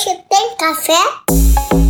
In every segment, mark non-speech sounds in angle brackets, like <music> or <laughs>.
Hoje tem café?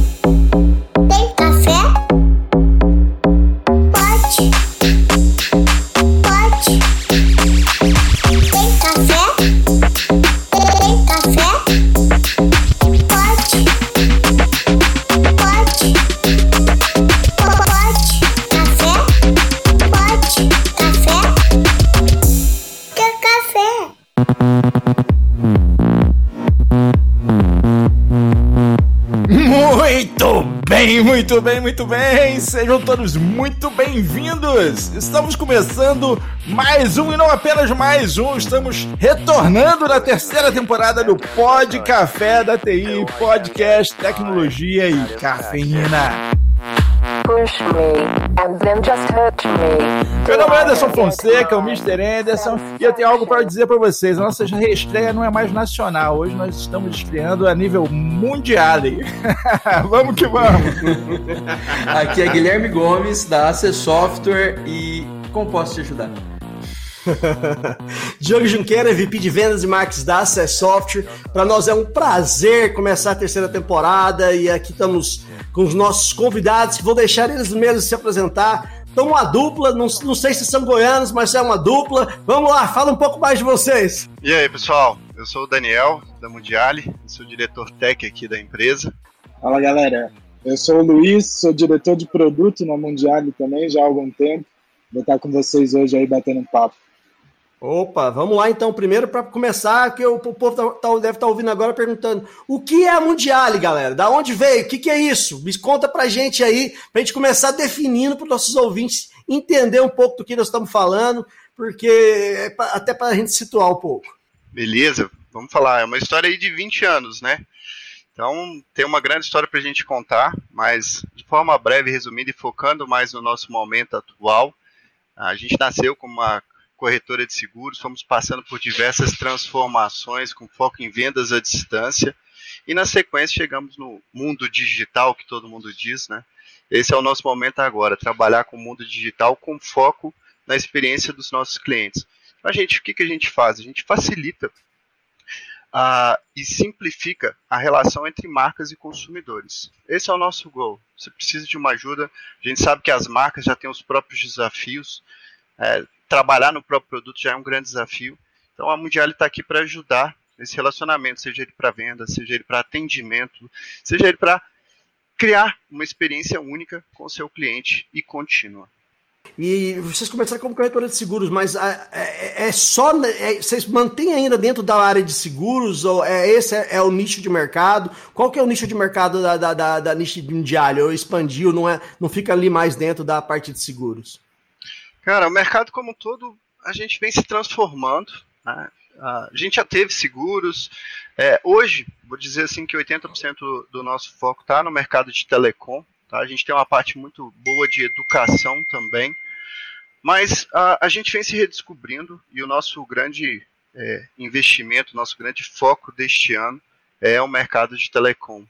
Muito bem. Sejam todos muito bem-vindos. Estamos começando mais um e não apenas mais um. Estamos retornando na terceira temporada do Pod Café da TI, podcast, tecnologia e cafeína. push me and then just hurt me. Meu nome é Anderson Fonseca, o Mr. Anderson, e eu tenho algo para dizer para vocês. A nossa reestreia não é mais nacional, hoje nós estamos estreando a nível mundial. <laughs> vamos que vamos! Aqui é Guilherme Gomes, da AC Software e como posso te ajudar? <laughs> Diogo Junqueira, VP de Vendas e Marketing da Access Software. Para nós é um prazer começar a terceira temporada e aqui estamos com os nossos convidados que vou deixar eles mesmos se apresentar. Então, uma dupla, não, não sei se são goianos, mas é uma dupla. Vamos lá, fala um pouco mais de vocês. E aí, pessoal? Eu sou o Daniel, da Mundiale, sou diretor tech aqui da empresa. Fala galera, eu sou o Luiz, sou diretor de produto na Mundiale também já há algum tempo. Vou estar com vocês hoje aí batendo um papo. Opa, vamos lá então, primeiro para começar, que o povo tá- tá- deve estar ouvindo agora perguntando: o que é a Mundiale, galera? Da onde veio? O que, que é isso? Me conta pra gente aí, pra gente começar definindo para nossos ouvintes entender um pouco do que nós estamos falando, porque é pra- até para a gente situar um pouco. Beleza, vamos falar. É uma história aí de 20 anos, né? Então, tem uma grande história pra gente contar, mas de forma breve, resumida e focando mais no nosso momento atual. A gente nasceu como uma corretora de seguros, fomos passando por diversas transformações com foco em vendas à distância e na sequência chegamos no mundo digital que todo mundo diz, né? Esse é o nosso momento agora, trabalhar com o mundo digital com foco na experiência dos nossos clientes. A gente, o que, que a gente faz? A gente facilita e simplifica a relação entre marcas e consumidores. Esse é o nosso goal. Você precisa de uma ajuda. A gente sabe que as marcas já têm os próprios desafios. É, trabalhar no próprio produto já é um grande desafio. Então a Mundial está aqui para ajudar esse relacionamento, seja ele para venda, seja ele para atendimento, seja ele para criar uma experiência única com o seu cliente e contínua. E vocês começaram como corretora de seguros, mas ah, é, é só. é- vocês mantêm ainda dentro da área de seguros? Ou é, esse é, é o nicho de mercado? Qual que é o nicho de mercado da, da, da, da nicho mundial? Ou expandiu, não, é, não fica ali mais dentro da parte de seguros? Cara, o mercado como um todo, a gente vem se transformando. né? A gente já teve seguros. É, hoje, vou dizer assim que 80% do nosso foco está no mercado de telecom. Tá? A gente tem uma parte muito boa de educação também. Mas a, a gente vem se redescobrindo e o nosso grande é, investimento, nosso grande foco deste ano é o mercado de telecom.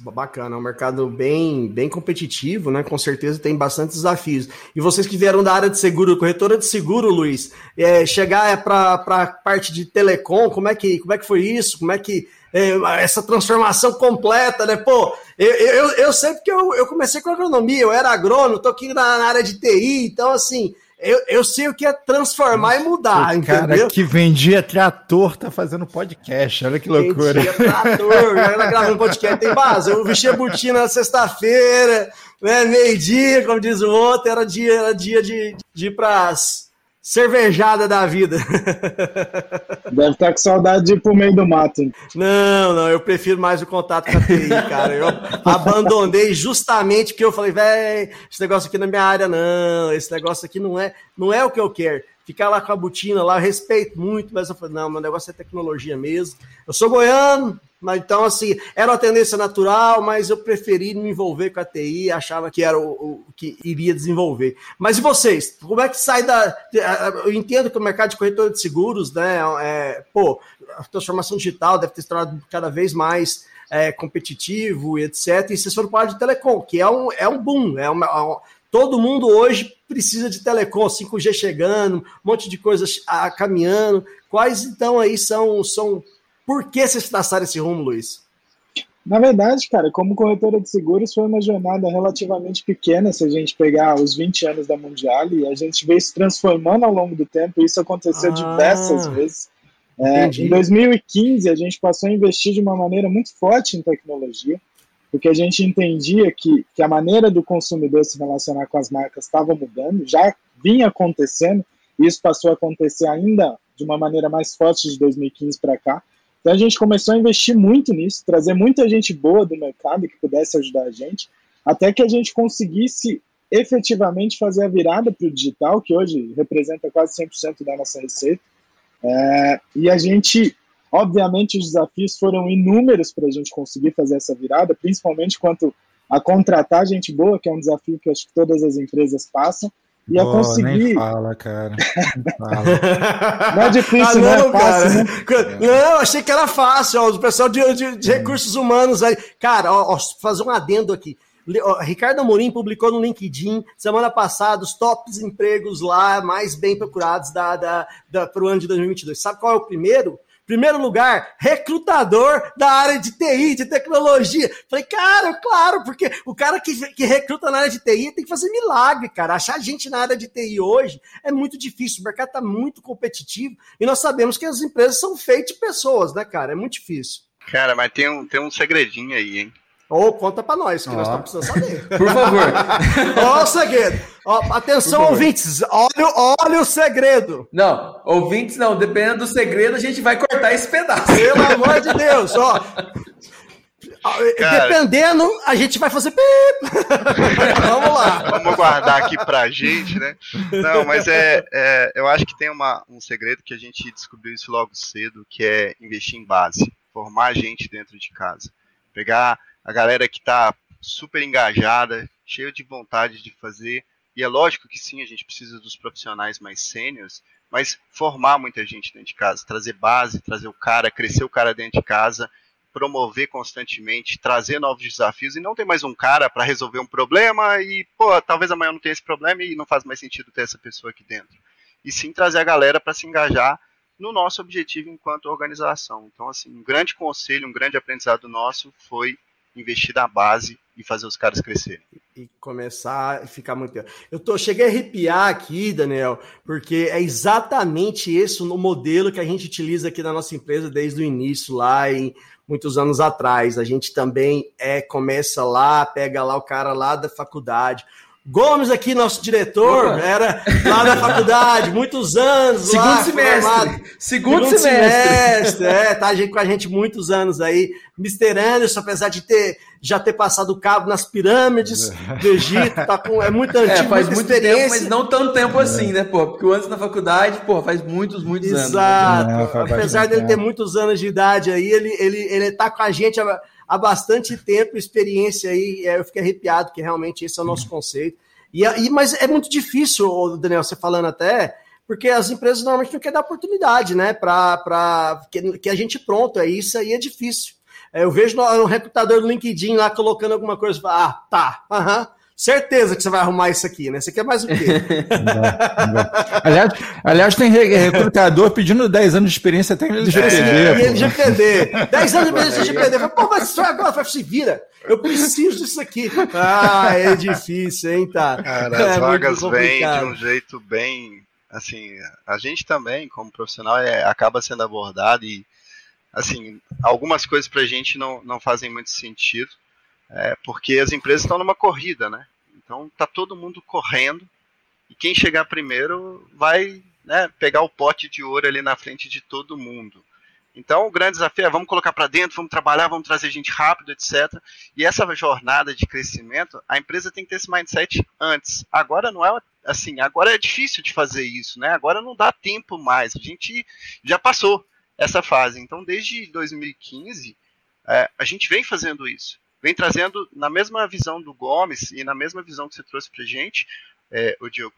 Bacana, é um mercado bem, bem competitivo, né? Com certeza tem bastante desafios. E vocês que vieram da área de seguro, corretora de seguro, Luiz, é, chegar para a parte de telecom, como é que, como é que foi isso? Como é que é, essa transformação completa, né? Pô, eu, eu, eu sei porque eu, eu comecei com agronomia, eu era agrônomo, tô aqui na, na área de TI, então assim, eu, eu sei o que é transformar e mudar, o cara entendeu? que vendia trator tá fazendo podcast, olha que loucura. Dia, trator, gravando podcast, tem base. Eu vesti a botina na sexta-feira, né, meio-dia, como diz o outro, era dia, era dia de, de ir pras cervejada da vida. <laughs> Deve estar com saudade de ir pro meio do mato. Não, não, eu prefiro mais o contato com a TI, cara. Eu abandonei justamente porque eu falei, velho, esse negócio aqui na minha área não, esse negócio aqui não é, não é o que eu quero. Ficar lá com a botina lá, eu respeito muito, mas eu falei, não, meu negócio é tecnologia mesmo. Eu sou goiano, mas então, assim, era uma tendência natural, mas eu preferi me envolver com a TI, achava que era o, o que iria desenvolver. Mas e vocês? Como é que sai da. Eu entendo que o mercado de corretora de seguros, né? É, pô, a transformação digital deve ter se tornado cada vez mais é, competitivo e etc. E vocês foram para de telecom, que é um, é um boom, é uma, é um, todo mundo hoje precisa de telecom, 5G chegando, um monte de coisas caminhando. Quais então aí são, são por que vocês traçaram esse rumo, Luiz? Na verdade, cara, como corretora de seguros, foi uma jornada relativamente pequena se a gente pegar os 20 anos da Mundial e a gente veio se transformando ao longo do tempo e isso aconteceu Ah, diversas vezes. É, em 2015, a gente passou a investir de uma maneira muito forte em tecnologia, porque a gente entendia que, que a maneira do consumidor se relacionar com as marcas estava mudando, já vinha acontecendo, e isso passou a acontecer ainda de uma maneira mais forte de 2015 para cá. Então a gente começou a investir muito nisso, trazer muita gente boa do mercado que pudesse ajudar a gente, até que a gente conseguisse efetivamente fazer a virada para o digital, que hoje representa quase 100% da nossa receita. É, e a gente, obviamente, os desafios foram inúmeros para a gente conseguir fazer essa virada, principalmente quanto a contratar gente boa, que é um desafio que acho que todas as empresas passam, e a Pô, conseguir. Nem fala, cara. Nem fala. <laughs> Não é difícil, ah, né? não, É fácil, cara. né? Não, achei que era fácil, ó, o pessoal de, de- de recursos humanos aí. Cara, ó, ó, fazer um adendo aqui. Ricardo Amorim publicou no LinkedIn semana passada os tops empregos lá mais bem procurados da, da, da, para o ano de 2022. Sabe qual é o primeiro? Primeiro lugar, recrutador da área de TI, de tecnologia. Falei, cara, claro, porque o cara que, que recruta na área de TI tem que fazer milagre, cara. Achar gente na área de TI hoje é muito difícil. O mercado está muito competitivo e nós sabemos que as empresas são feitas de pessoas, né, cara? É muito difícil. Cara, mas tem um, tem um segredinho aí, hein? Ou conta pra nós, que nós Ó. estamos precisando saber. <laughs> Por favor. Ó o segredo. Ó, atenção, ouvintes. Olha, olha o segredo. Não, ouvintes não, dependendo do segredo, a gente vai cortar esse pedaço. Pelo amor de Deus, ó. Cara. Dependendo, a gente vai fazer. <laughs> Vamos lá. Vamos guardar aqui pra gente, né? Não, mas é, é, eu acho que tem uma, um segredo que a gente descobriu isso logo cedo, que é investir em base, formar gente dentro de casa, pegar a galera que tá super engajada, cheia de vontade de fazer. E é lógico que sim, a gente precisa dos profissionais mais sêniores, mas formar muita gente dentro de casa, trazer base, trazer o cara, crescer o cara dentro de casa, promover constantemente, trazer novos desafios e não ter mais um cara para resolver um problema e, pô, talvez amanhã não tenha esse problema e não faz mais sentido ter essa pessoa aqui dentro. E sim trazer a galera para se engajar no nosso objetivo enquanto organização. Então, assim, um grande conselho, um grande aprendizado nosso foi investir na base e fazer os caras crescerem. e começar a ficar muito. Eu tô, cheguei a arrepiar aqui, Daniel, porque é exatamente esse o modelo que a gente utiliza aqui na nossa empresa desde o início, lá em muitos anos atrás. A gente também é começa lá, pega lá o cara lá da faculdade. Gomes aqui, nosso diretor, Opa. era lá da faculdade, muitos anos Segundo lá, semestre. Segundo, semestre. É, tá gente- com a gente muitos anos aí. Mr. Anderson, apesar de ter já ter passado o cabo nas pirâmides do Egito, tá com, é muito <laughs> antigo, É, faz muito tempo, mas não tanto tempo assim, né, pô? Porque o antes na faculdade, pô, faz muitos, muitos anos. né? Exato. É, faz Apesar bastante dele ter muitos anos de idade aí, ele, ele, ele tá com a gente há bastante tempo, experiência aí. é, Eu fiquei arrepiado, que realmente esse é o nosso conceito. E, aí, mas é muito difícil, Daniel, você falando até, porque as empresas normalmente não querem dar oportunidade, né? Para que, que a gente pronto, é isso aí é difícil. É, eu vejo um recrutador do LinkedIn lá colocando alguma coisa, ah, tá, aham. Certeza que você vai arrumar isso aqui, né? Você quer mais o quê? Não não. Aliás, aliás, tem re- recrutador pedindo 10 anos de experiência até em LGPD. E pô. LGPD. 10 anos de experiência em LGPD. Falei, Pô, mas só agora Falei, se vira. Eu preciso disso aqui. Ah, é difícil, hein, tá? Cara, é as vagas vêm de um jeito bem. Assim, a gente também, como profissional, é, acaba sendo abordado e, assim, algumas coisas pra gente não, não fazem muito sentido, é, porque as empresas estão numa corrida, né? Então tá todo mundo correndo e quem chegar primeiro vai né, pegar o pote de ouro ali na frente de todo mundo. Então o grande desafio é vamos colocar para dentro, vamos trabalhar, vamos trazer gente rápido, etc. E essa jornada de crescimento, a empresa tem que ter esse mindset antes. Agora não é assim, agora é difícil de fazer isso, né? Agora não dá tempo mais. A gente já passou essa fase. Então, desde 2015, é, a gente vem fazendo isso. Vem trazendo na mesma visão do Gomes e na mesma visão que você trouxe pra gente, é, o Diogo.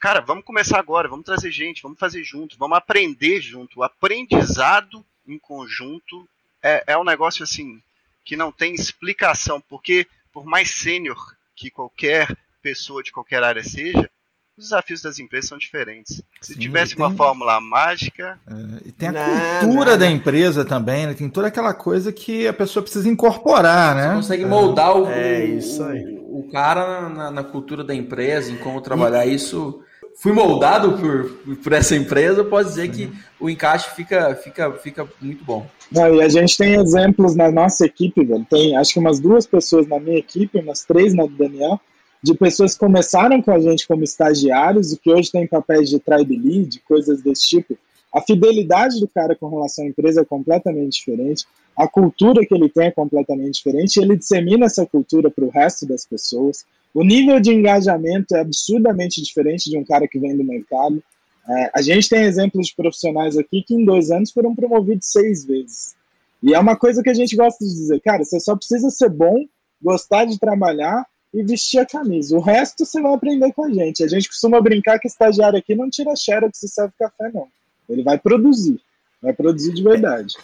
Cara, vamos começar agora, vamos trazer gente, vamos fazer junto, vamos aprender junto. O aprendizado em conjunto é, é um negócio assim que não tem explicação, porque por mais sênior que qualquer pessoa de qualquer área seja, os desafios das empresas são diferentes. Se Sim, tivesse tem- uma fórmula mágica, É, e tem a Não, cultura não, da empresa também, né? Tem toda aquela coisa que a pessoa precisa incorporar, né? Consegue moldar o, É, o- isso aí. o, o cara na, na cultura da empresa, em como trabalhar isso. Fui moldado por, por essa empresa, eu posso dizer que o encaixe fica, fica, fica muito bom. Não, e a gente tem exemplos na nossa equipe, velho. Tem acho que umas duas pessoas na minha equipe, umas três na do Daniel, de pessoas que começaram com a gente como estagiários e que hoje têm papéis de tribe lead, coisas desse tipo. A fidelidade do cara com relação à empresa é completamente diferente. A cultura que ele tem é completamente diferente. Ele dissemina essa cultura para o resto das pessoas. O nível de engajamento é absurdamente diferente de um cara que vem do mercado. É, a gente tem exemplos de profissionais aqui que em dois anos foram promovidos seis vezes. E é uma coisa que a gente gosta de dizer, cara, você só precisa ser bom, gostar de trabalhar e vestir a camisa. O resto você vai aprender com a gente. A gente costuma brincar que estagiário aqui não tira xerox e serve café, não. Ele vai produzir. Vai produzir de verdade.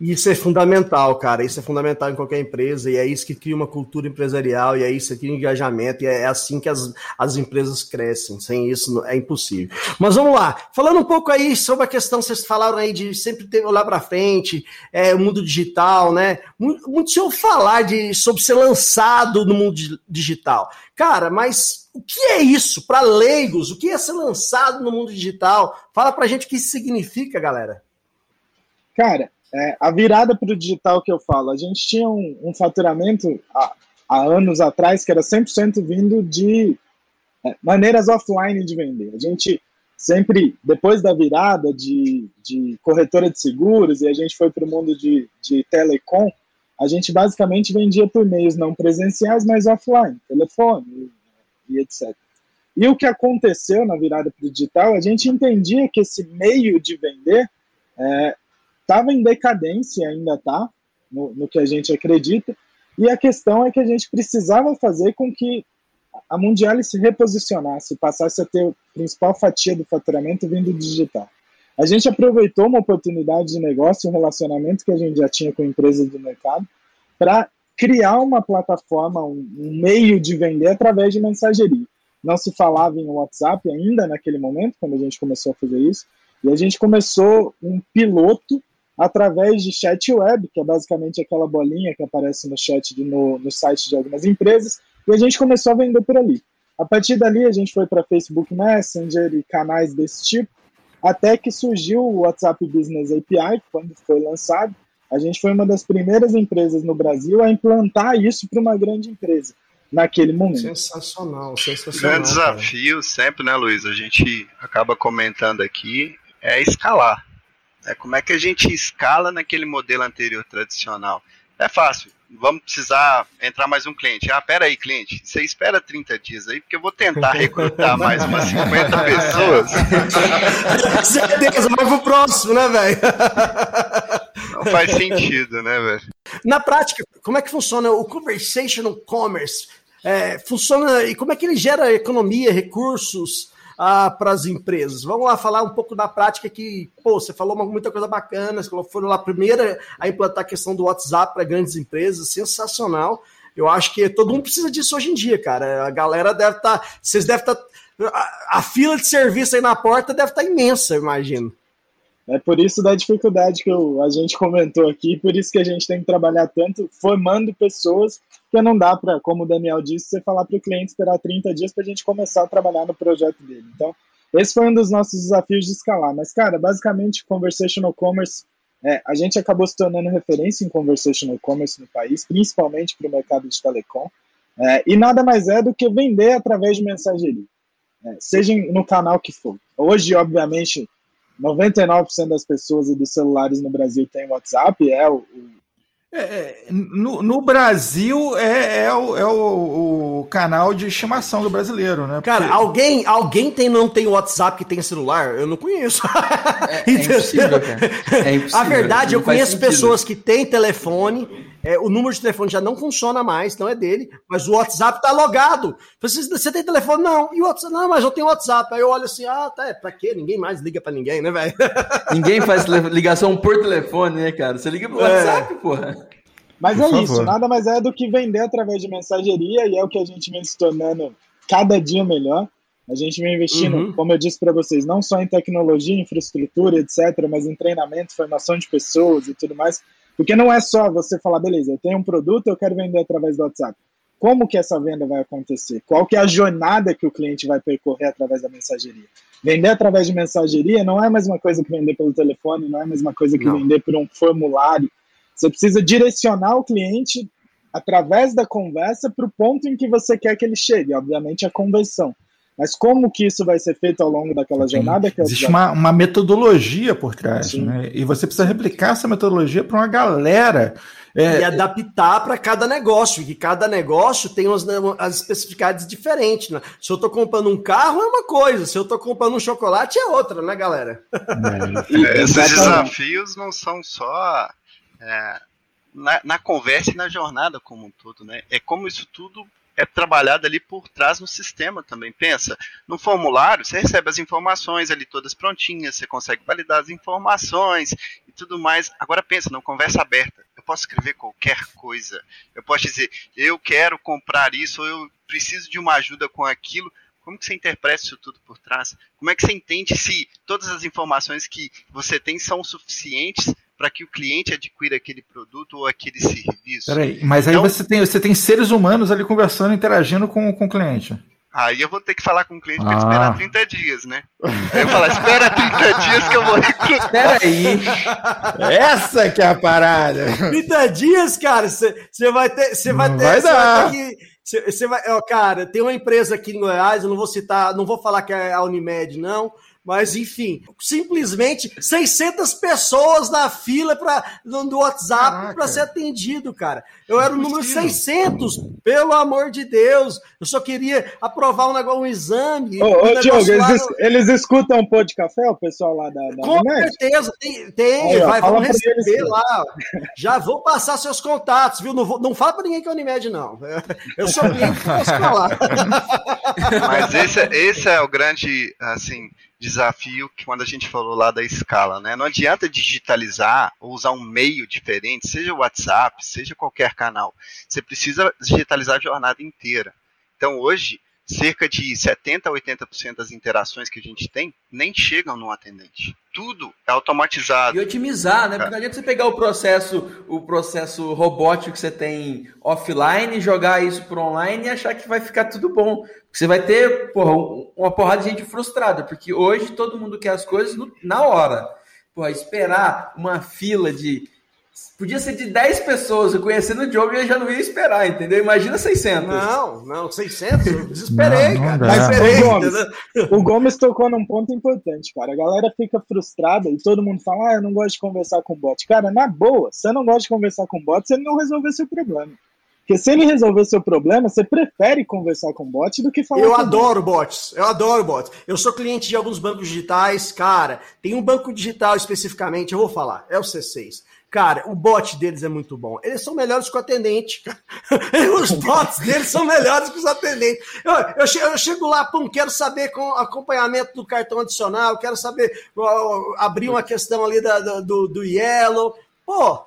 Isso é fundamental, cara. Isso é fundamental em qualquer empresa, e é isso que cria uma cultura empresarial, e é isso que cria engajamento, e é assim que as, as empresas crescem. Sem isso é impossível. Mas vamos lá. Falando um pouco aí sobre a questão, vocês falaram aí de sempre ter olhar para frente, é, o mundo digital, né? Muito, muito se eu falar de, sobre ser lançado no mundo di- digital. Cara, mas o que é isso para leigos? O que é ser lançado no mundo digital? Fala pra gente o que isso significa, galera. Cara, é, a virada para o digital que eu falo, a gente tinha um, um faturamento há, há anos atrás que era 100% vindo de é, maneiras offline de vender. A gente sempre, depois da virada de, de corretora de seguros e a gente foi para o mundo de, de telecom, a gente basicamente vendia por meios não presenciais, mas offline, telefone e, e etc. E o que aconteceu na virada para o digital, a gente entendia que esse meio de vender é, estava em decadência, ainda está, no, no, que a gente acredita, e a questão é que a gente precisava fazer com que a Mundial se reposicionasse, passasse a ter a principal fatia do faturamento vindo do digital. A gente aproveitou uma oportunidade de negócio, um relacionamento que a gente já tinha com empresas do mercado, para criar uma plataforma, um, um meio de vender através de mensageria. Não se falava em WhatsApp ainda naquele momento, quando a gente começou a fazer isso, e a gente começou um piloto através de chat web, que é basicamente aquela bolinha que aparece no chat de, no, no site de algumas empresas, e a gente começou a vender por ali. A partir dali, a gente foi para Facebook Messenger e canais desse tipo, até que surgiu o WhatsApp Business API, quando foi lançado. A gente foi uma das primeiras empresas no Brasil a implantar isso para uma grande empresa naquele momento. Sensacional, sensacional. O grande desafio cara. sempre, né, Luiz? A gente acaba comentando aqui é escalar. É como é que a gente escala naquele modelo anterior tradicional? É fácil. Vamos precisar entrar mais um cliente. Ah, pera aí, cliente. Você espera 30 dias aí, porque eu vou tentar <laughs> recrutar mais umas 50 <laughs> pessoas. Certeza, mas pro próximo, né, velho? Não faz sentido, né, velho? Na prática, como é que funciona o conversational commerce? É, funciona e como é que ele gera economia, recursos? Ah, para as empresas. Vamos lá falar um pouco da prática que, pô, você falou uma, muita coisa bacana, você foram lá primeira a implantar a questão do WhatsApp para grandes empresas, sensacional. Eu acho que todo mundo precisa disso hoje em dia, cara. A galera deve estar, tá, vocês devem estar, tá, a, a, fila de serviço aí na porta deve estar tá imensa, eu imagino. É por isso da dificuldade que eu, a gente comentou aqui, por isso que a gente tem que trabalhar tanto formando pessoas, porque não dá para, como o Daniel disse, você falar para o cliente esperar 30 dias para a gente começar a trabalhar no projeto dele. Então, esse foi um dos nossos desafios de escalar. Mas, cara, basicamente, conversational commerce, é, a gente acabou se tornando referência em conversational commerce no país, principalmente para o mercado de telecom, é, e nada mais é do que vender através de mensageria, é, seja no canal que for. Hoje, obviamente, 99% das pessoas e dos celulares no Brasil tem WhatsApp, é o. o... É, no, no, Brasil é, é, o, é o, o, canal de estimação do brasileiro, né? Porque... Cara, alguém, alguém tem, não tem WhatsApp que tem celular? Eu não conheço. É, é impossível, cara. É <laughs> impossível. A verdade, eu conheço sentido. pessoas que têm telefone, é, o número de telefone já não funciona mais, não é dele, mas o WhatsApp tá logado. Você, você tem telefone? Não. E o WhatsApp? Não, mas eu tenho WhatsApp. Aí eu olho assim, ah, tá, pra quê? Ninguém mais liga pra ninguém, né, velho? <laughs> Ninguém faz ligação por telefone, né, cara? Você liga pro WhatsApp, é. porra. Mas por é favor. isso, nada mais é do que vender através de mensageria, e é o que a gente vem se tornando cada dia melhor. A gente vem investindo, Uhum. como eu disse para vocês, não só em tecnologia, infraestrutura, etc., mas em treinamento, formação de pessoas e tudo mais. Porque não é só você falar, beleza, eu tenho um produto, eu quero vender através do WhatsApp. Como que essa venda vai acontecer? Qual que é a jornada que o cliente vai percorrer através da mensageria? Vender através de mensageria não é a mesma coisa que vender pelo telefone, não é a mesma coisa que Não. vender por um formulário. Você precisa direcionar o cliente através da conversa para o ponto em que você quer que ele chegue, obviamente a conversão. Mas como que isso vai ser feito ao longo daquela jornada? Que é Existe uma, uma metodologia por trás, Sim. né? E você precisa replicar essa metodologia para uma galera. É, E adaptar para cada negócio, que cada negócio tem umas, as especificidades diferentes. Né? Se eu estou comprando um carro, é uma coisa, se eu estou comprando um chocolate, é outra, né, galera? É, Esses Exatamente. desafios não são só é, na, na conversa e na jornada como um todo, né? É como isso tudo é trabalhado ali por trás no sistema também. Pensa, no formulário você recebe as informações ali todas prontinhas, você consegue validar as informações e tudo mais. Agora pensa, não conversa aberta. Eu posso escrever qualquer coisa. Eu posso dizer, eu quero comprar isso, ou eu preciso de uma ajuda com aquilo. Como que você interpreta isso tudo por trás? Como é que você entende se todas as informações que você tem são suficientes para que o cliente adquira aquele produto ou aquele serviço? Peraí, mas aí Então- você, tem, você tem seres humanos ali conversando, interagindo com, com o cliente. Aí eu vou ter que falar com o cliente para Ah. esperar 30 dias, né? Aí eu falar, espera 30 dias que eu vou recrutar. Espera aí. Essa que é a parada. 30 dias, cara, você vai ter. Você vai ter. vai vai dar. Você vai, ó, cara, tem uma empresa aqui em Goiás, eu não vou citar, não vou falar que é a Unimed, não, mas enfim, simplesmente 600 pessoas na fila pra, no, no WhatsApp para ser atendido, cara. Eu era o número Impossível. 600, pelo amor de Deus. Eu só queria aprovar um negócio, um exame. Ô, um ô Diogo, lá eles, eles escutam pô de café, o pessoal lá da, da Com Unimed? certeza, tem, tem Aí, ó, vai, vamos eles receber lá. Já vou passar seus contatos, viu? Não, vou, não fala pra ninguém que é Unimed, não. Eu sou cliente, posso falar. Mas esse, é- esse é o grande, assim, desafio que quando a gente falou lá da escala, né? Não adianta digitalizar ou usar um meio diferente, seja o WhatsApp, seja qualquer canal. Você precisa digitalizar a jornada inteira. Então hoje, cerca de 70 a 80% das interações que a gente tem nem chegam no atendente. Tudo é automatizado. E otimizar, né? Porque não adianta você pegar o processo, o processo robótico que você tem offline, jogar isso para online e achar que vai ficar tudo bom. Você vai ter porra, um- uma porrada de gente frustrada, porque hoje todo mundo quer as coisas na hora. Porra, esperar uma fila de. Podia ser de 10 pessoas, eu conhecendo o Diogo eu já não ia esperar, entendeu? Imagina 600. Não, não, 600, eu <laughs> desesperei, Não, não cara. Desesperei, Ô, Gomes, entendeu? <laughs> O Gomes tocou num ponto importante, cara. A galera fica frustrada e todo mundo fala: ah, eu não gosto de conversar com bot. Cara, na boa, você não gosta de conversar com bot, você não resolveu seu problema. Porque se ele resolver seu problema, você prefere conversar com bot do que falar Eu com adoro bots, eu adoro bots. Eu sou cliente de alguns bancos digitais, cara. Tem um banco digital especificamente, eu vou falar, é o C6. Cara, o bot deles é muito bom. Eles são melhores que o atendente. cara. <laughs> Os bots deles são melhores que os atendentes. Eu, eu, che- eu chego lá, pum, quero saber com acompanhamento do cartão adicional, quero saber, ó, abrir uma questão ali da- do, do Yellow. Pô,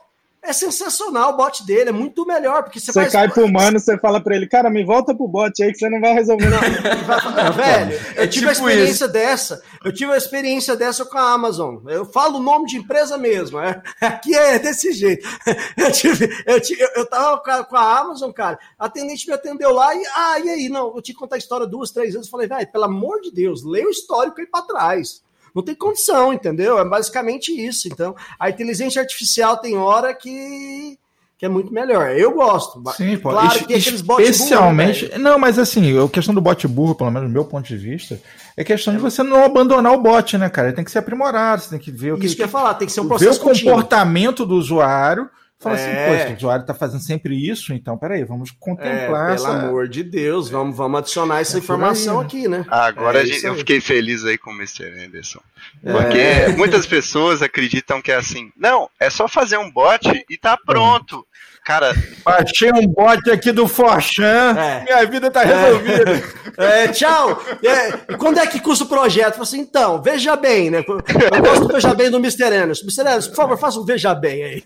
é sensacional o bot dele, é muito melhor, porque você, Você faz- cai pro humano, você fala pra ele, cara, me volta pro bot aí que você não vai resolver nada. Velho, eu É tive a tipo experiência dessa. Eu tive a experiência dessa com a Amazon. Eu falo o nome de empresa mesmo. é. <laughs> Aqui é desse jeito. <laughs> Eu, tive, eu, tive, eu, tava com a, com a Amazon, cara. A atendente me atendeu lá e, ah, e aí? Não, eu te contar a história duas, três vezes. Eu falei, velho, pelo amor de Deus, leia o histórico aí pra trás. Não tem condição, entendeu? É basicamente isso. Então, a inteligência artificial tem hora que, que é muito melhor. Eu gosto. Sim, pô. Claro Es- que aqueles bots especialmente. burros, né, não, mas assim, a questão do bot burro, pelo menos do meu ponto de vista, é questão de você não abandonar o bot, né, cara? Ele tem que ser aprimorado, você tem que ver o que. Isso que eu ia falar, tem que ser um ver processo o contínuo. comportamento do usuário. Fala É. assim, pô, esse usuário tá fazendo sempre isso, então peraí, vamos É, contemplar pelo essa. amor de Deus, vamos, vamos adicionar essa É informação aí, né? aqui, né? Agora É a gente- eu fiquei feliz aí com o Mr. Anderson. É. Porque muitas pessoas acreditam que é assim, não, é só fazer um bot e tá pronto. Cara, Baixei um bot aqui do Forchan, É. minha vida tá resolvida. É, tchau. É, e quando é que custa o projeto? Eu falei assim, então, veja bem, né? Eu gosto do veja bem do Mr. Anderson. Mr. Anderson, por favor, faça um veja bem aí.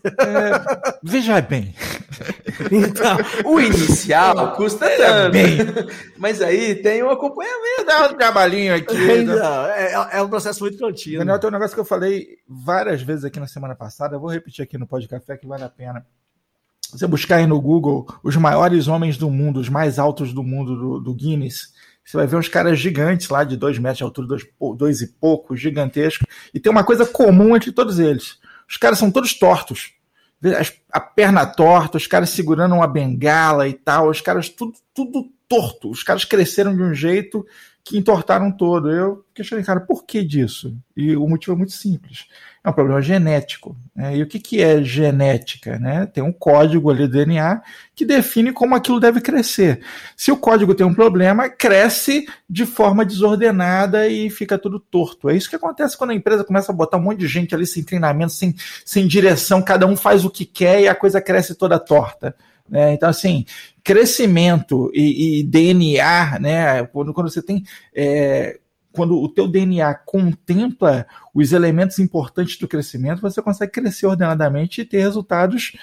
Veja bem. Então, O inicial custa tanto. bem. Mas aí tem um acompanhamento. Dá um trabalhinho aqui. né? então, é, é um processo muito contínuo. Daniel, tem um negócio que eu falei várias vezes aqui na semana passada, eu vou repetir aqui no Pó de Café que vale a pena. Você buscar aí no Google os maiores homens do mundo, os mais altos do mundo do, do Guinness, você vai ver uns caras gigantes lá de dois metros de altura, dois, dois e pouco, gigantescos. E tem uma coisa comum entre todos eles: os caras são todos tortos. A perna torta, os caras segurando uma bengala e tal, os caras tudo, tudo torto. Os caras cresceram de um jeito que entortaram todo. Eu questionei, cara, por que disso? E o motivo é muito simples. É um problema genético. né? E o que, que é genética? Né? Tem um código ali do DNA que define como aquilo deve crescer. Se o código tem um problema, cresce de forma desordenada e fica tudo torto. É isso que acontece quando a empresa começa a botar um monte de gente ali sem treinamento, sem, sem direção, cada um faz o que quer e a coisa cresce toda torta. né? Então, assim, crescimento e, e DNA, né? Quando, quando você tem. é, quando o teu DNA contempla os elementos importantes do crescimento, você consegue crescer ordenadamente e ter resultados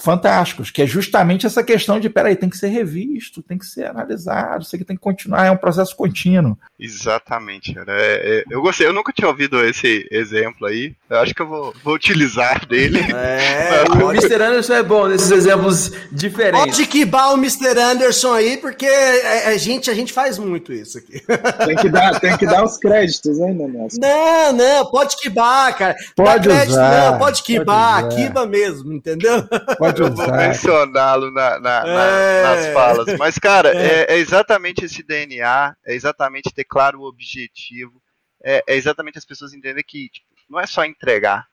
fantásticos, que é justamente essa questão de, peraí, tem que ser revisto, tem que ser analisado, isso aqui tem que continuar, é um processo contínuo. exatamente, cara. É, é, eu gostei, eu nunca tinha ouvido esse exemplo aí. Eu acho que eu vou, vou utilizar <laughs> dele. É, O Mr. Anderson é bom nesses exemplos diferentes. pode quibar o Mr. Anderson aí, porque é, a, gente, a gente faz muito isso aqui. <laughs> Tem que dar, tem que dar os créditos, hein, Daniel? Não, não, pode quibar, cara. Pode Dá crédito, usar, não, pode quibar, pode quiba mesmo, entendeu? <laughs> Pode Eu vou usar. mencioná-lo na- na- na- É. nas falas. Mas, cara, é. é exatamente esse DNA, é exatamente ter claro o objetivo, é, é exatamente as pessoas entenderem que tipo, não é só entregar,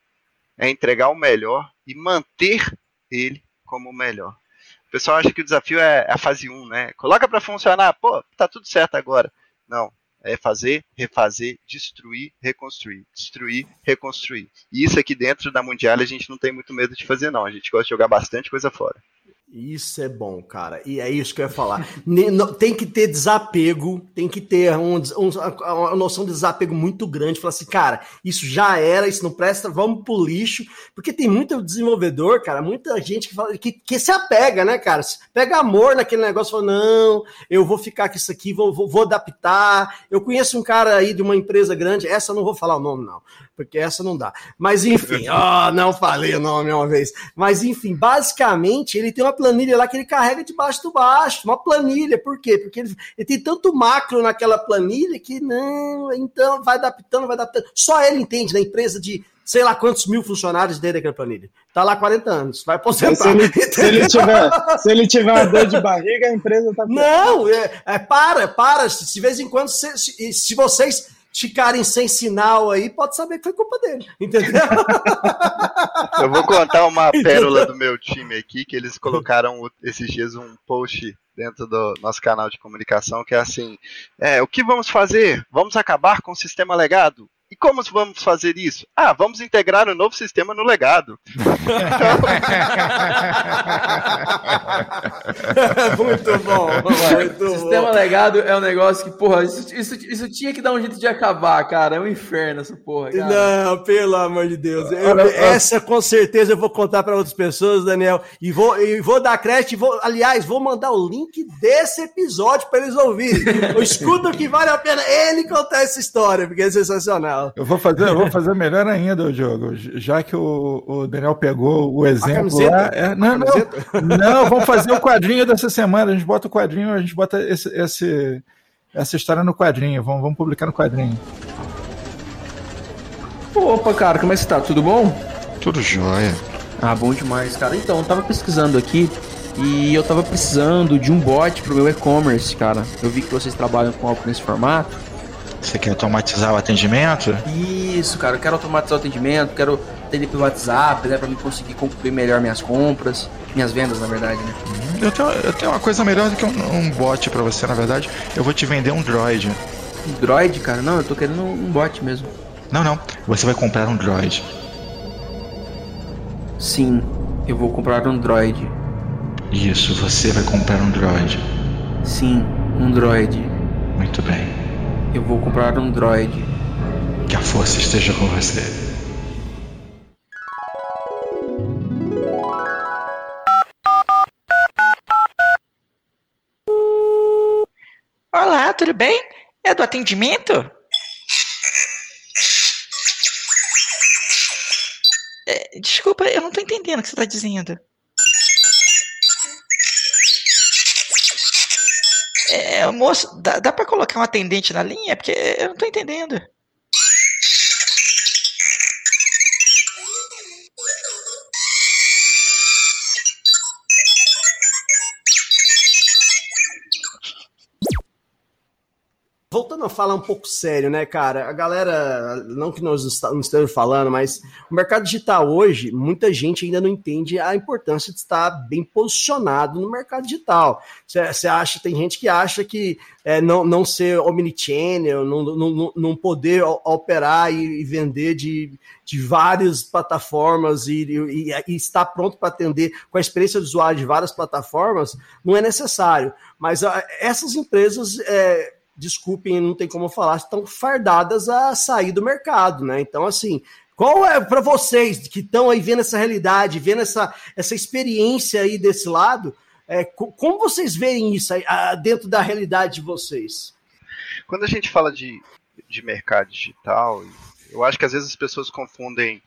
é entregar o melhor e manter ele como o melhor. O pessoal acha que o desafio é a fase 1, né? Coloca pra funcionar, pô, tá tudo certo agora. Não. É fazer, refazer, destruir, reconstruir. Destruir, reconstruir. E isso aqui dentro da Mundial a gente não tem muito medo de fazer, não. A gente gosta de jogar bastante coisa fora. Isso é bom, cara. E é isso que eu ia falar. Tem que ter desapego, tem que ter um um- uma noção de desapego muito grande. Falar assim, cara, isso já era, isso não presta, vamos pro lixo. Porque tem muito desenvolvedor, cara, muita gente que, fala, que, que se apega, né, cara? Pega amor naquele negócio, fala, não, eu vou ficar com isso aqui, vou, vou, vou adaptar. Eu conheço um cara aí de uma empresa grande, essa eu não vou falar o nome, não, porque essa não dá. Mas enfim, <laughs> ó, não falei o nome uma vez. Mas enfim, basicamente, ele tem uma planilha lá que ele carrega de baixo do baixo. Uma planilha, por quê? Porque ele, ele tem tanto macro naquela planilha que não, então vai adaptando, vai adaptando. Só ele entende, na empresa de sei lá quantos mil funcionários dentro daquela planilha. Tá lá 40 anos, vai Mas se, aposentar. ele, se, ele tiver, <laughs> se ele tiver uma dor de barriga, a empresa tá Não, é, é, para, para. Se de vez em quando, se, se, se vocês ficarem sem sinal aí, pode saber que foi culpa dele, entendeu? <laughs> Eu vou contar uma pérola do meu time aqui, que eles colocaram esses dias um post dentro do nosso canal de comunicação, que é assim, é, o que vamos fazer? Vamos acabar com o sistema legado? E como vamos fazer isso? Ah, vamos integrar o novo sistema no legado. <laughs> muito bom, muito O sistema legado é um negócio que, porra, isso, isso, isso tinha que dar um jeito de acabar, cara. É um inferno essa porra, cara. Não, pelo amor de Deus. Eu- essa com certeza eu vou contar para outras pessoas, Daniel. E vou, e vou dar crédito. e Vou, aliás, vou mandar o link desse episódio para eles ouvirem. <laughs> Escuta que vale a pena ele contar essa história, porque é sensacional. Eu vou fazer, eu vou fazer melhor ainda, o jogo. Já que o, o Daniel pegou o exemplo lá. é- não, não, não, vamos fazer o quadrinho dessa semana. A gente bota o quadrinho, a gente bota esse, esse- essa história no quadrinho. Vamos, vamos publicar no quadrinho. Opa, cara, como é que você tá? Tudo bom? Tudo jóia. Ah, bom demais, cara. Então, eu tava pesquisando aqui e eu tava precisando de um bot pro meu e-commerce, cara. Eu vi que vocês trabalham com algo nesse formato. Você quer automatizar o atendimento? Isso, cara, eu quero automatizar o atendimento, quero atender pelo WhatsApp, né, pra me conseguir concluir melhor minhas compras, minhas vendas, na verdade, né? Eu tenho, eu tenho uma coisa melhor do que um, um bot pra você, na verdade. Eu vou te vender um droid. Um droid, cara? Não, eu tô querendo um bot mesmo. Não, não. Você vai comprar um droid. Sim, eu vou comprar um droid. Isso, você vai comprar um droid. Sim, um droid. Muito bem. Eu vou comprar um droid. Que a força esteja com você. Olá, tudo bem? É do atendimento? É, desculpa, eu não tô entendendo o que você tá dizendo. É, moço, dá, dá pra colocar um atendente na linha? Porque eu não tô entendendo. Voltando a falar um pouco sério, né, cara? A galera, não que nós não estejamos falando, mas o mercado digital hoje, muita gente ainda não entende a importância de estar bem posicionado no mercado digital. Você acha, tem gente que acha que é, não, não ser omnichannel, não, não, não- poder operar e, e vender de, de várias plataformas e, e, e estar pronto para atender com a experiência do usuário de várias plataformas, não é necessário. Mas ah, essas empresas. é, desculpem, não tem como falar, estão fardadas a sair do mercado, né? Então, assim, qual é para vocês que estão aí vendo essa realidade, vendo essa, essa experiência aí desse lado, é, co- como vocês veem isso aí, dentro da realidade de vocês? Quando a gente fala de, de mercado digital, eu acho que às vezes as pessoas confundem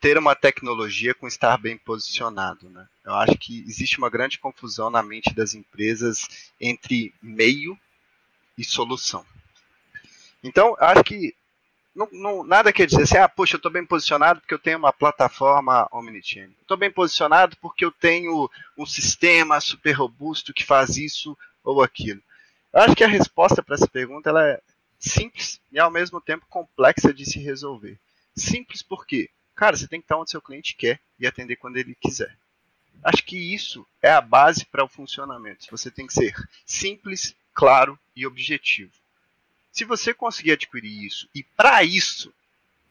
ter uma tecnologia com estar bem posicionado. Né? Eu acho que existe uma grande confusão na mente das empresas entre meio e solução. Então, acho que não, não- nada quer dizer assim, ah, poxa, eu estou bem posicionado porque eu tenho uma plataforma omnichannel. Estou bem posicionado porque eu tenho um sistema super robusto que faz isso ou aquilo. Eu acho que a resposta para essa pergunta ela é simples e ao mesmo tempo complexa de se resolver. Simples porque, cara, você tem que estar onde seu cliente quer e atender quando ele quiser. Acho que isso é a base para o funcionamento. Você tem que ser simples, claro e objetivo. Se você conseguir adquirir isso e para isso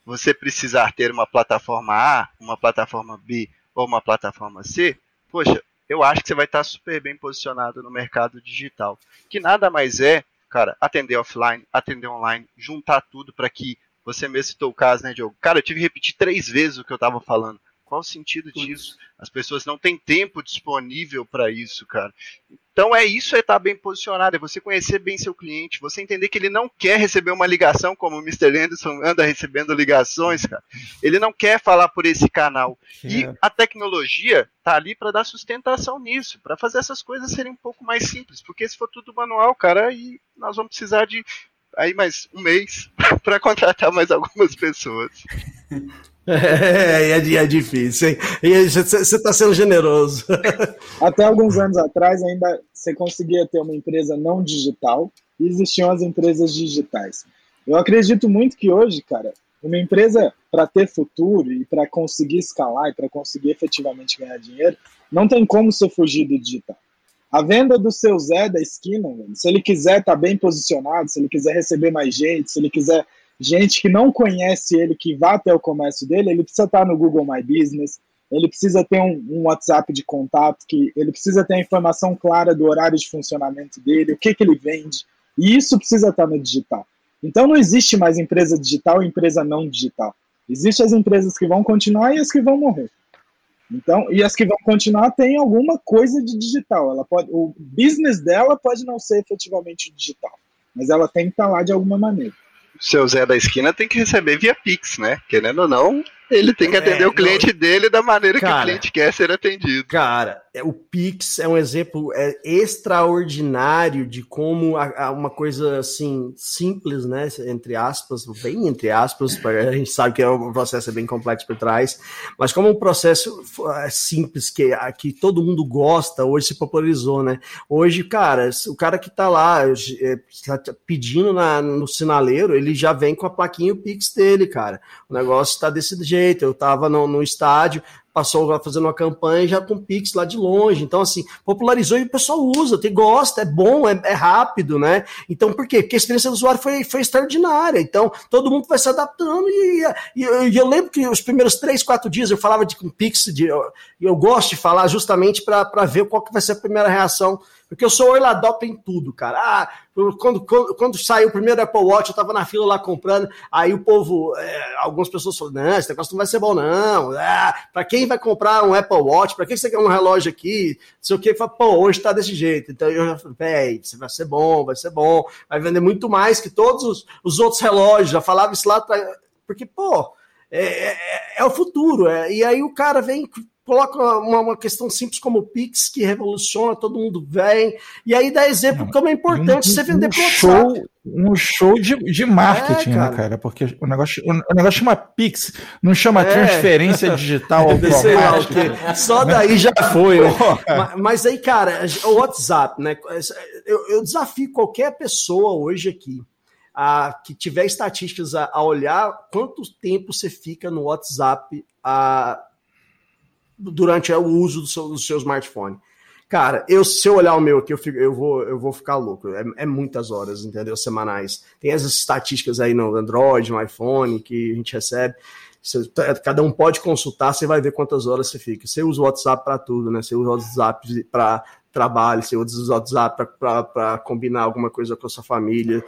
você precisar ter uma plataforma A, uma plataforma B ou uma plataforma C, poxa, eu acho que você vai estar super bem posicionado no mercado digital, que nada mais é, cara, atender offline, atender online, juntar tudo para que você mesmo citou o caso, né, Diogo? Cara, eu tive que repetir três vezes o que eu estava falando. Qual o sentido disso? As pessoas não têm tempo disponível para isso, cara. Então é isso, é estar bem posicionado, é você conhecer bem seu cliente, você entender que ele não quer receber uma ligação, como o Mr. Anderson anda recebendo ligações, cara. Ele não quer falar por esse canal. E a tecnologia tá ali para dar sustentação nisso, para fazer essas coisas serem um pouco mais simples, porque se for tudo manual, cara, aí nós vamos precisar de aí mais um mês <laughs> para contratar mais algumas pessoas. <laughs> É, é, é difícil, hein? Você está sendo generoso. <laughs> Até alguns anos atrás, ainda você conseguia ter uma empresa não digital e existiam as empresas digitais. Eu acredito muito que hoje, cara, uma empresa para ter futuro e para conseguir escalar e para conseguir efetivamente ganhar dinheiro, não tem como você fugir do digital. A venda do seu Zé da esquina, se ele quiser estar bem posicionado, se ele quiser receber mais gente, se ele quiser gente que não conhece ele, que vá até o comércio dele, ele precisa estar no Google My Business, ele precisa ter um, um WhatsApp de contato, que ele precisa ter a informação clara do horário de funcionamento dele, o que, que ele vende, e isso precisa estar no digital. Então não existe mais empresa digital e empresa não digital. Existem as empresas que vão continuar e as que vão morrer. Então, e as que vão continuar têm alguma coisa de digital. Ela pode, o business dela pode não ser efetivamente digital, mas ela tem que estar lá de alguma maneira. Seu Zé da esquina tem que receber via Pix, né? Querendo ou não, ele tem que atender É, o cliente dele da maneira que Cara. o cliente quer ser atendido. Cara, é, o Pix é um exemplo é, extraordinário de como a- a- uma coisa assim simples, né, entre aspas, bem entre aspas, <laughs> a gente sabe que é um processo bem complexo por trás, mas como um processo é, simples que, que todo mundo gosta, hoje se popularizou, né? Hoje, cara, o cara que tá lá é, tá pedindo na- no sinaleiro, ele já vem com a plaquinha o Pix dele, cara. O negócio tá desse jeito. Eu tava no, no estádio, passou fazendo uma campanha já com Pix lá de longe. Então, assim, popularizou e o pessoal usa, tem, gosta, é bom, é, é rápido, né? Então, por quê? Porque a experiência do usuário foi, foi extraordinária. Então, todo mundo vai se adaptando e, e, e eu lembro que os primeiros três, quatro dias eu falava de com Pix, de, eu, eu gosto de falar justamente para ver qual que vai ser a primeira reação porque eu sou early adopter em tudo, cara. Ah, quando, quando, quando, saiu o primeiro Apple Watch, eu tava na fila lá comprando, aí o povo, é, algumas pessoas falaram, não, esse negócio não vai ser bom, não. Ah, pra quem vai comprar um Apple Watch, pra que você quer um relógio aqui? Não sei o que, fala, pô, hoje tá desse jeito. Então eu já falei, véi, vai ser bom, vai ser bom, vai vender muito mais que todos os, os outros relógios. Já falava isso lá, porque, pô, é, é, é, o futuro. É, e aí o cara vem coloca uma, uma, questão simples como o Pix, que revoluciona, todo mundo vem, e aí dá exemplo como é importante um, você vender um show, Um show de, de marketing, é, cara. né, cara? Porque o negócio, o negócio chama Pix, não chama é. transferência digital <laughs> automática. Só daí já <laughs> foi, né? mas, mas, aí, cara, o WhatsApp, né? Eu, eu desafio qualquer pessoa hoje aqui a, que tiver estatísticas a, a olhar quanto tempo você fica no WhatsApp a durante o uso do seu, do seu smartphone. Cara, eu, se eu olhar o meu aqui, eu, fico, eu, vou, eu vou ficar louco. É, é, muitas horas, entendeu? Semanais. Tem essas estatísticas aí no Android, no iPhone, que a gente recebe. Cada um pode consultar, você vai ver quantas horas você fica. Você usa o WhatsApp para tudo, né? Você usa o WhatsApp para trabalho, você usa o WhatsApp para combinar alguma coisa com a sua família.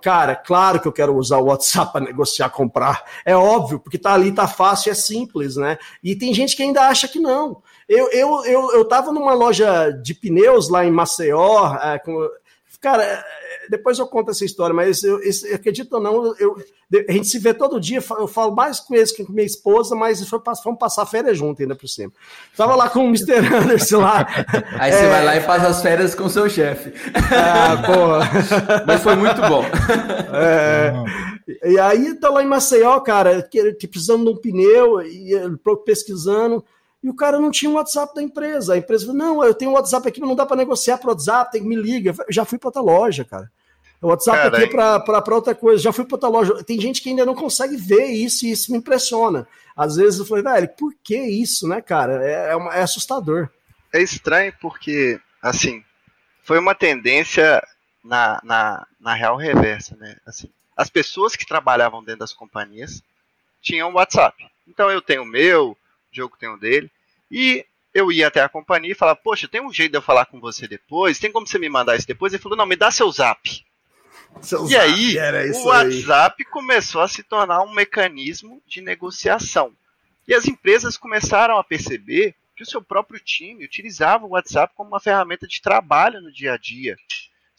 Cara, claro que eu quero usar o WhatsApp para negociar, comprar. É óbvio, porque tá ali, tá fácil, é simples, né? E tem gente que ainda acha que não. Eu, eu, eu, eu tava numa loja de pneus lá em Maceió, é, com, cara, depois eu conto essa história, mas eu, eu acredito ou não, eu, a gente se vê todo dia, eu falo mais com eles que com minha esposa, mas fomos passar férias junto ainda por cima. Tava lá com o Mr. Anderson lá. <laughs> Aí você é... vai lá e faz as férias com o seu chefe. Ah, porra. <laughs> Mas foi muito bom. É... E aí tá lá em Maceió, cara, precisando de um pneu, e pesquisando. E o cara não tinha o um WhatsApp da empresa. A empresa falou: não, eu tenho o um WhatsApp aqui, mas não dá para negociar para WhatsApp, tem que me liga. Eu já fui para outra loja, cara. O WhatsApp aqui é para outra coisa. Já fui para outra loja. Tem gente que ainda não consegue ver isso e isso me impressiona. Às vezes eu falei, velho, por que isso, né, cara? É, é, uma, é assustador. É estranho porque, assim, foi uma tendência na, na, na real reversa, né? Assim, as pessoas que trabalhavam dentro das companhias tinham WhatsApp. Então eu tenho o meu, o Diogo tem um dele. E eu ia até a companhia e falava, poxa, tem um jeito de eu falar com você depois? Tem como você me mandar isso depois? Ele falou, não, me dá seu zap. Seu e zap, aí, o WhatsApp aí. começou a se tornar um mecanismo de negociação. E as empresas começaram a perceber que o seu próprio time utilizava o WhatsApp como uma ferramenta de trabalho no dia a dia.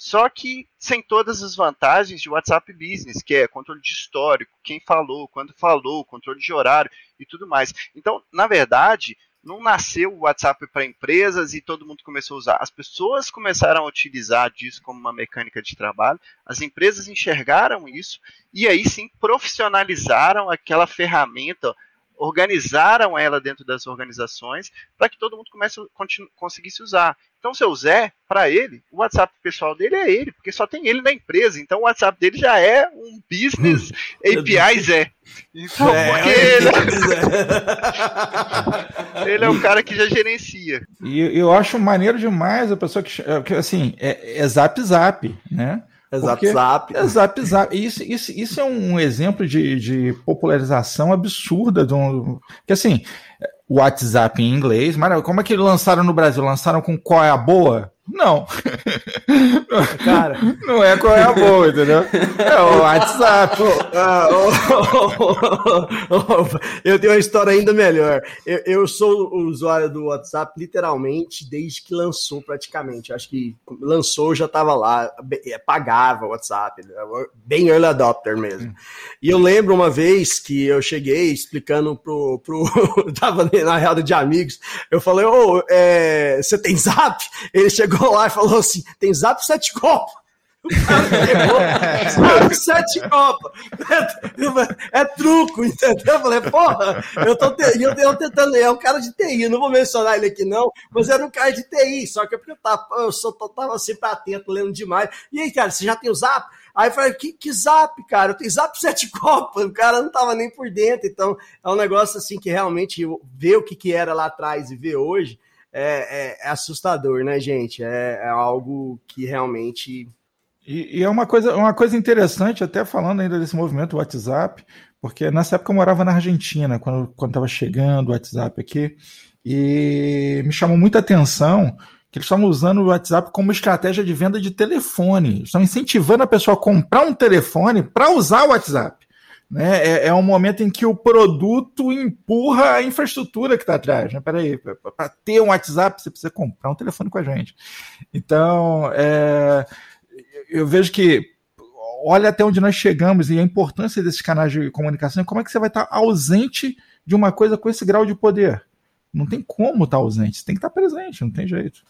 Só que sem todas as vantagens de WhatsApp Business, que é controle de histórico, quem falou, quando falou, controle de horário e tudo mais. Então, na verdade, não nasceu o WhatsApp para empresas e todo mundo começou a usar. As pessoas começaram a utilizar disso como uma mecânica de trabalho, as empresas enxergaram isso e aí sim profissionalizaram aquela ferramenta organizaram ela dentro das organizações para que todo mundo comece, continue, conseguisse usar. Então, seu Zé, para ele, o WhatsApp pessoal dele é ele, porque só tem ele na empresa. Então, o WhatsApp dele já é um business <laughs> API Zé. Então, é, porque ele... ele é o <laughs> cara que já gerencia. E eu acho maneiro demais a pessoa que, que assim, é, é zap zap, né? É zap zap. É zap zap. Isso, isso, isso é um exemplo de, de popularização absurda. De um, que assim, WhatsApp em inglês, mas como é que lançaram no Brasil? Lançaram com qual é a boa? Não. Cara, <laughs> não é qual é a boa, entendeu? É o WhatsApp. Ah, eu tenho uma história ainda melhor. Eu, eu, sou usuário do WhatsApp literalmente desde que lançou praticamente. Acho que lançou, já estava lá, é, pagava o WhatsApp, bem early adopter mesmo. E eu lembro uma vez que eu cheguei explicando pro. pro <laughs> tava na roda de amigos, eu falei, ô, oh, é, você tem zap? Ele chegou chegou lá e falou assim: tem zap sete cara <laughs> zap sete copos. É, é, truco, entendeu? Eu falei, porra, eu tô te, eu, eu tentando, é um cara de TI, não vou mencionar ele aqui não, mas era um cara de TI, só que é porque eu tava, eu só tava sempre atento, lendo demais. E aí, cara, você já tem o zap? Aí eu falei, que, que zap, cara? Eu tenho zap sete copas, o cara não tava nem por dentro. Então, é um negócio assim que realmente ver o que, que era lá atrás e ver hoje é, é, é assustador, né, gente? É, é, algo que realmente. E, e, é uma coisa, uma coisa interessante, até falando ainda desse movimento WhatsApp, porque nessa época eu morava na Argentina, quando estava chegando o WhatsApp aqui, e me chamou muita atenção que eles estavam usando o WhatsApp como estratégia de venda de telefone. Estão incentivando a pessoa a comprar um telefone para usar o WhatsApp. Né? É, é, um momento em que o produto empurra a infraestrutura que está atrás. Né? Peraí, para ter um WhatsApp, você precisa comprar um telefone com a gente. Então, é, eu vejo que olha até onde nós chegamos e a importância desses canais de comunicação. Como é que você vai estar ausente de uma coisa com esse grau de poder? Não tem como estar ausente, você tem que estar presente, não tem jeito.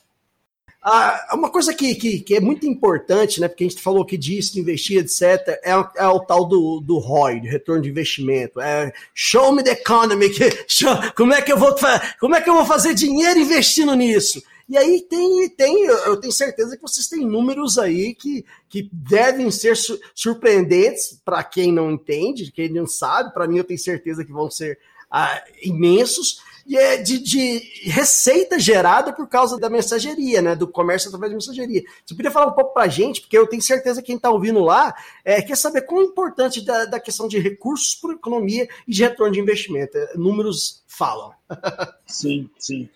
Ah, uma coisa que, que, que, é muito importante, né? Porque a gente falou que disso, investir, etc., é, é o tal do, do ROI, do retorno de investimento. É show me the economy. Que, <laughs> show, como, é que eu vou, como é que eu vou fazer dinheiro investindo nisso? E aí tem, tem, eu tenho certeza que vocês têm números aí que, que devem ser su surpreendentes para quem não entende, quem não sabe. Para mim, eu tenho certeza que vão ser ah, imensos e é de, de, receita gerada por causa da mensageria, né? Do comércio através de mensageria. Você podia falar um pouco para a gente, porque eu tenho certeza que quem está ouvindo lá é, quer saber quão importante da, da questão de recursos por economia e de retorno de investimento. É, números falam. <laughs> sim, sim.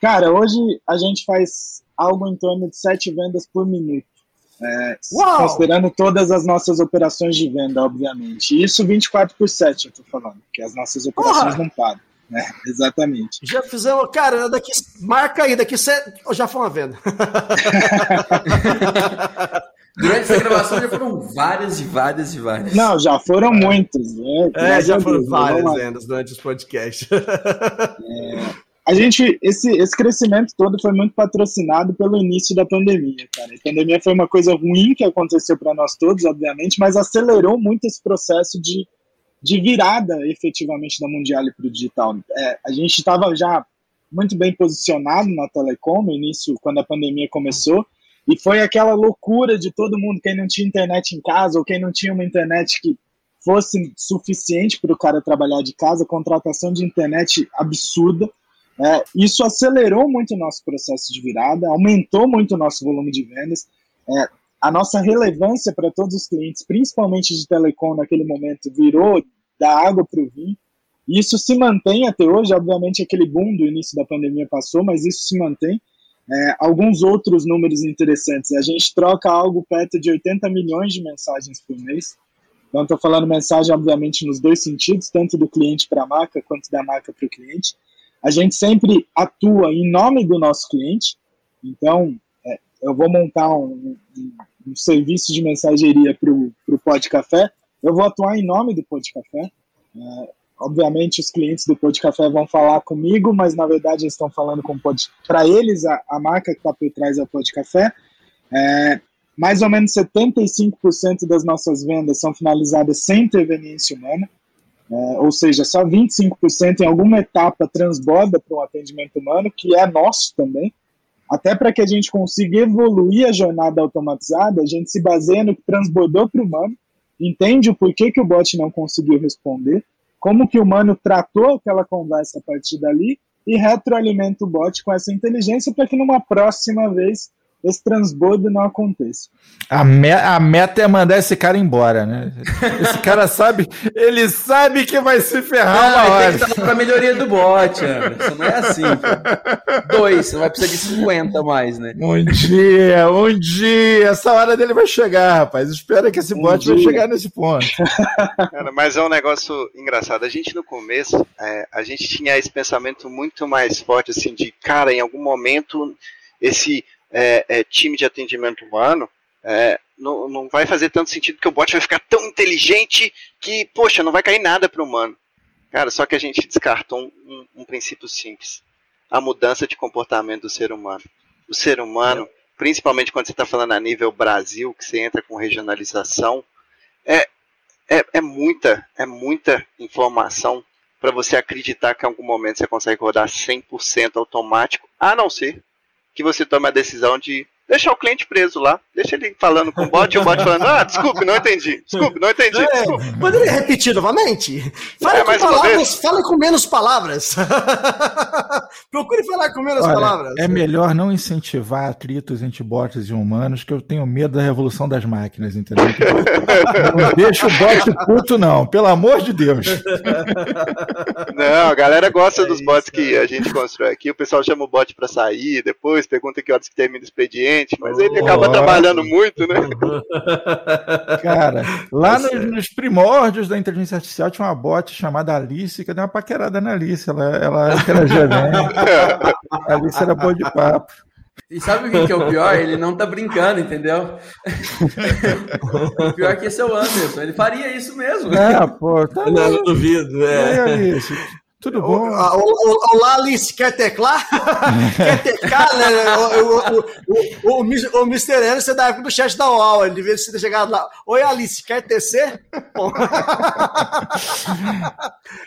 Cara, hoje a gente faz algo em torno de sete vendas por minuto. É, considerando todas as nossas operações de venda, obviamente. Isso 24 por 7, eu estou falando, porque as nossas operações não param. É, exatamente. Já fizemos, cara, daqui, marca aí, daqui já foi uma venda. <laughs> Durante essa gravação já foram várias e várias e várias. Não, já foram muitas. Né? É, já foram várias vendas durante os podcasts. É, a gente, esse, esse crescimento todo foi muito patrocinado pelo início da pandemia, cara. A pandemia foi uma coisa ruim que aconteceu para nós todos, obviamente, mas acelerou muito esse processo de de virada efetivamente da Mundial para o digital. É, a gente estava já muito bem posicionado na telecom no início, quando a pandemia começou, e foi aquela loucura de todo mundo, quem não tinha internet em casa ou quem não tinha uma internet que fosse suficiente para o cara trabalhar de casa, contratação de internet absurda. É, isso acelerou muito o nosso processo de virada, aumentou muito o nosso volume de vendas. É, a nossa relevância para todos os clientes, principalmente de telecom naquele momento, virou da água para o vinho. Isso se mantém até hoje, obviamente aquele boom do início da pandemia passou, mas isso se mantém. É, alguns outros números interessantes. A gente troca algo perto de 80 milhões de mensagens por mês. Então, estou falando mensagem, obviamente, nos dois sentidos, tanto do cliente para a marca quanto da marca para o cliente. A gente sempre atua em nome do nosso cliente. Então, é, eu vou montar um, um, um serviço de mensageria para o Pod Café, eu vou atuar em nome do Pod Café. É, obviamente, os clientes do Pod Café vão falar comigo, mas na verdade eles estão falando com. Para eles, a, a, marca que está por trás é o Pod Café. É, mais ou menos 75% das nossas vendas são finalizadas sem interveniência humana. É, ou seja, só 25% em alguma etapa transborda para um atendimento humano, que é nosso também. Até para que a gente consiga evoluir a jornada automatizada, a gente se baseia no que transbordou para o humano, entende o porquê que o bot não conseguiu responder, como que o humano tratou aquela conversa a partir dali e retroalimenta o bot com essa inteligência para que numa próxima vez esse transbordo não aconteça. A, me a meta é mandar esse cara embora, né? Esse cara sabe, ele sabe que vai se ferrar não, uma hora. Tem que pra melhoria do bot, Anderson. Não é assim, pô. Dois, você vai precisar de 50 mais, né? Um dia, um dia. Essa hora dele vai chegar, rapaz. Espera que esse um bot dia. vai chegar nesse ponto. Cara, mas é um negócio engraçado. A gente no começo, é, a gente tinha esse pensamento muito mais forte, assim, de, cara, em algum momento esse é, é, time de atendimento humano, é, não, não vai fazer tanto sentido que o bot vai ficar tão inteligente que, poxa, não vai cair nada para o humano. Cara, só que a gente descartou um, um, um, princípio simples: a mudança de comportamento do ser humano. O ser humano, principalmente quando você está falando a nível Brasil, que você entra com regionalização, é, é, é muita, é muita informação para você acreditar que em algum momento você consegue rodar 100% automático, a não ser que você tome a decisão de deixar o cliente preso lá. Deixa ele falando com o bot e o bot falando, ah, desculpe, não entendi. Desculpe, não entendi. É, Desculpe. poderia repetir novamente? Fale É, com palavras, fale com menos palavras. <laughs> Procure falar com menos Olha, palavras. é melhor não incentivar atritos entre bots e humanos, que eu tenho medo da revolução das máquinas, entendeu? <laughs> Não deixa o bot puto, não, pelo amor de Deus. Não, a galera gosta dos bots que a gente constrói aqui. O pessoal chama o bot pra sair, depois pergunta que horas que termina o expediente, mas ele acaba Oh. trabalhando muito, né? <laughs> Cara, lá nos, nos primórdios da inteligência artificial tinha uma bot chamada Alice, que deu uma paquerada na Alice. Ela, ela interagia bem. A Alice era boa de papo. E sabe o que, é o pior? Ele não tá brincando, entendeu? o pior é que esse é o Anderson. Ele faria isso mesmo. É, pô, tá Não, não duvido. E aí, É. Alice? Tudo bom? Olá, Alice, quer teclar? <laughs> quer teclar, né? O, o, o, o, Mr. Anderson é da época do chat da UOL, ele devia ter chegado lá. Oi, Alice, quer tecer? <laughs>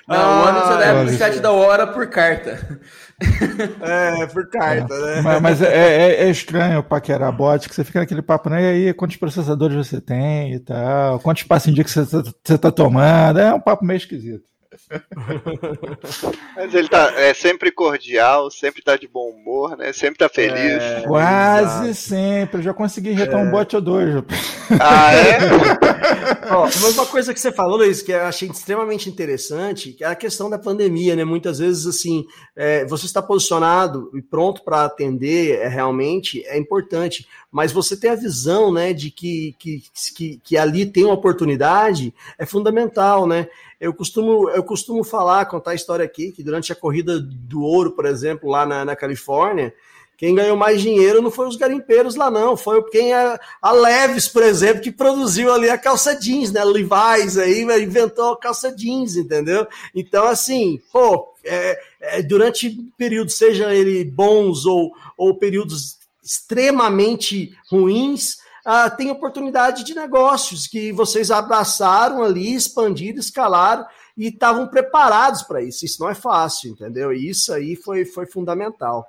Não, o Anderson é da época do chat da hora por carta. <laughs> É, por carta, né? Mas, mas é, é- é estranho paquerar bot, que você fica naquele papo, né? E aí, quantos processadores você tem e tal? Quantos passos em dia que você, tá- você tá tomando? É um papo meio esquisito. <laughs> Mas ele tá é sempre cordial, sempre tá de bom humor, né? Sempre tá feliz. É, Quase sempre. Eu já consegui retar um bot ou dois. Ah, é? <laughs> Ó, mas uma coisa que você falou, Luiz, que eu achei extremamente interessante, que é a questão da pandemia, né? Muitas vezes, assim, é, você está posicionado e pronto para atender é, realmente é importante, mas você ter a visão, né, de que, que, que, que ali tem uma oportunidade é fundamental, né? Eu costumo, eu costumo falar, contar a história aqui, que durante a corrida do ouro, por exemplo, lá na, na Califórnia, quem ganhou mais dinheiro não foi os garimpeiros lá, não. Foi quem a, a Leves, por exemplo, que produziu ali a calça jeans, né? Levi's aí inventou a calça jeans, entendeu? Então, assim, pô, é, é, durante períodos, seja ele bons ou, ou períodos extremamente ruins, ah, tem oportunidade de negócios que vocês abraçaram ali, expandiram, escalaram e estavam preparados para isso. Isso não é fácil, entendeu? E isso aí foi, foi fundamental.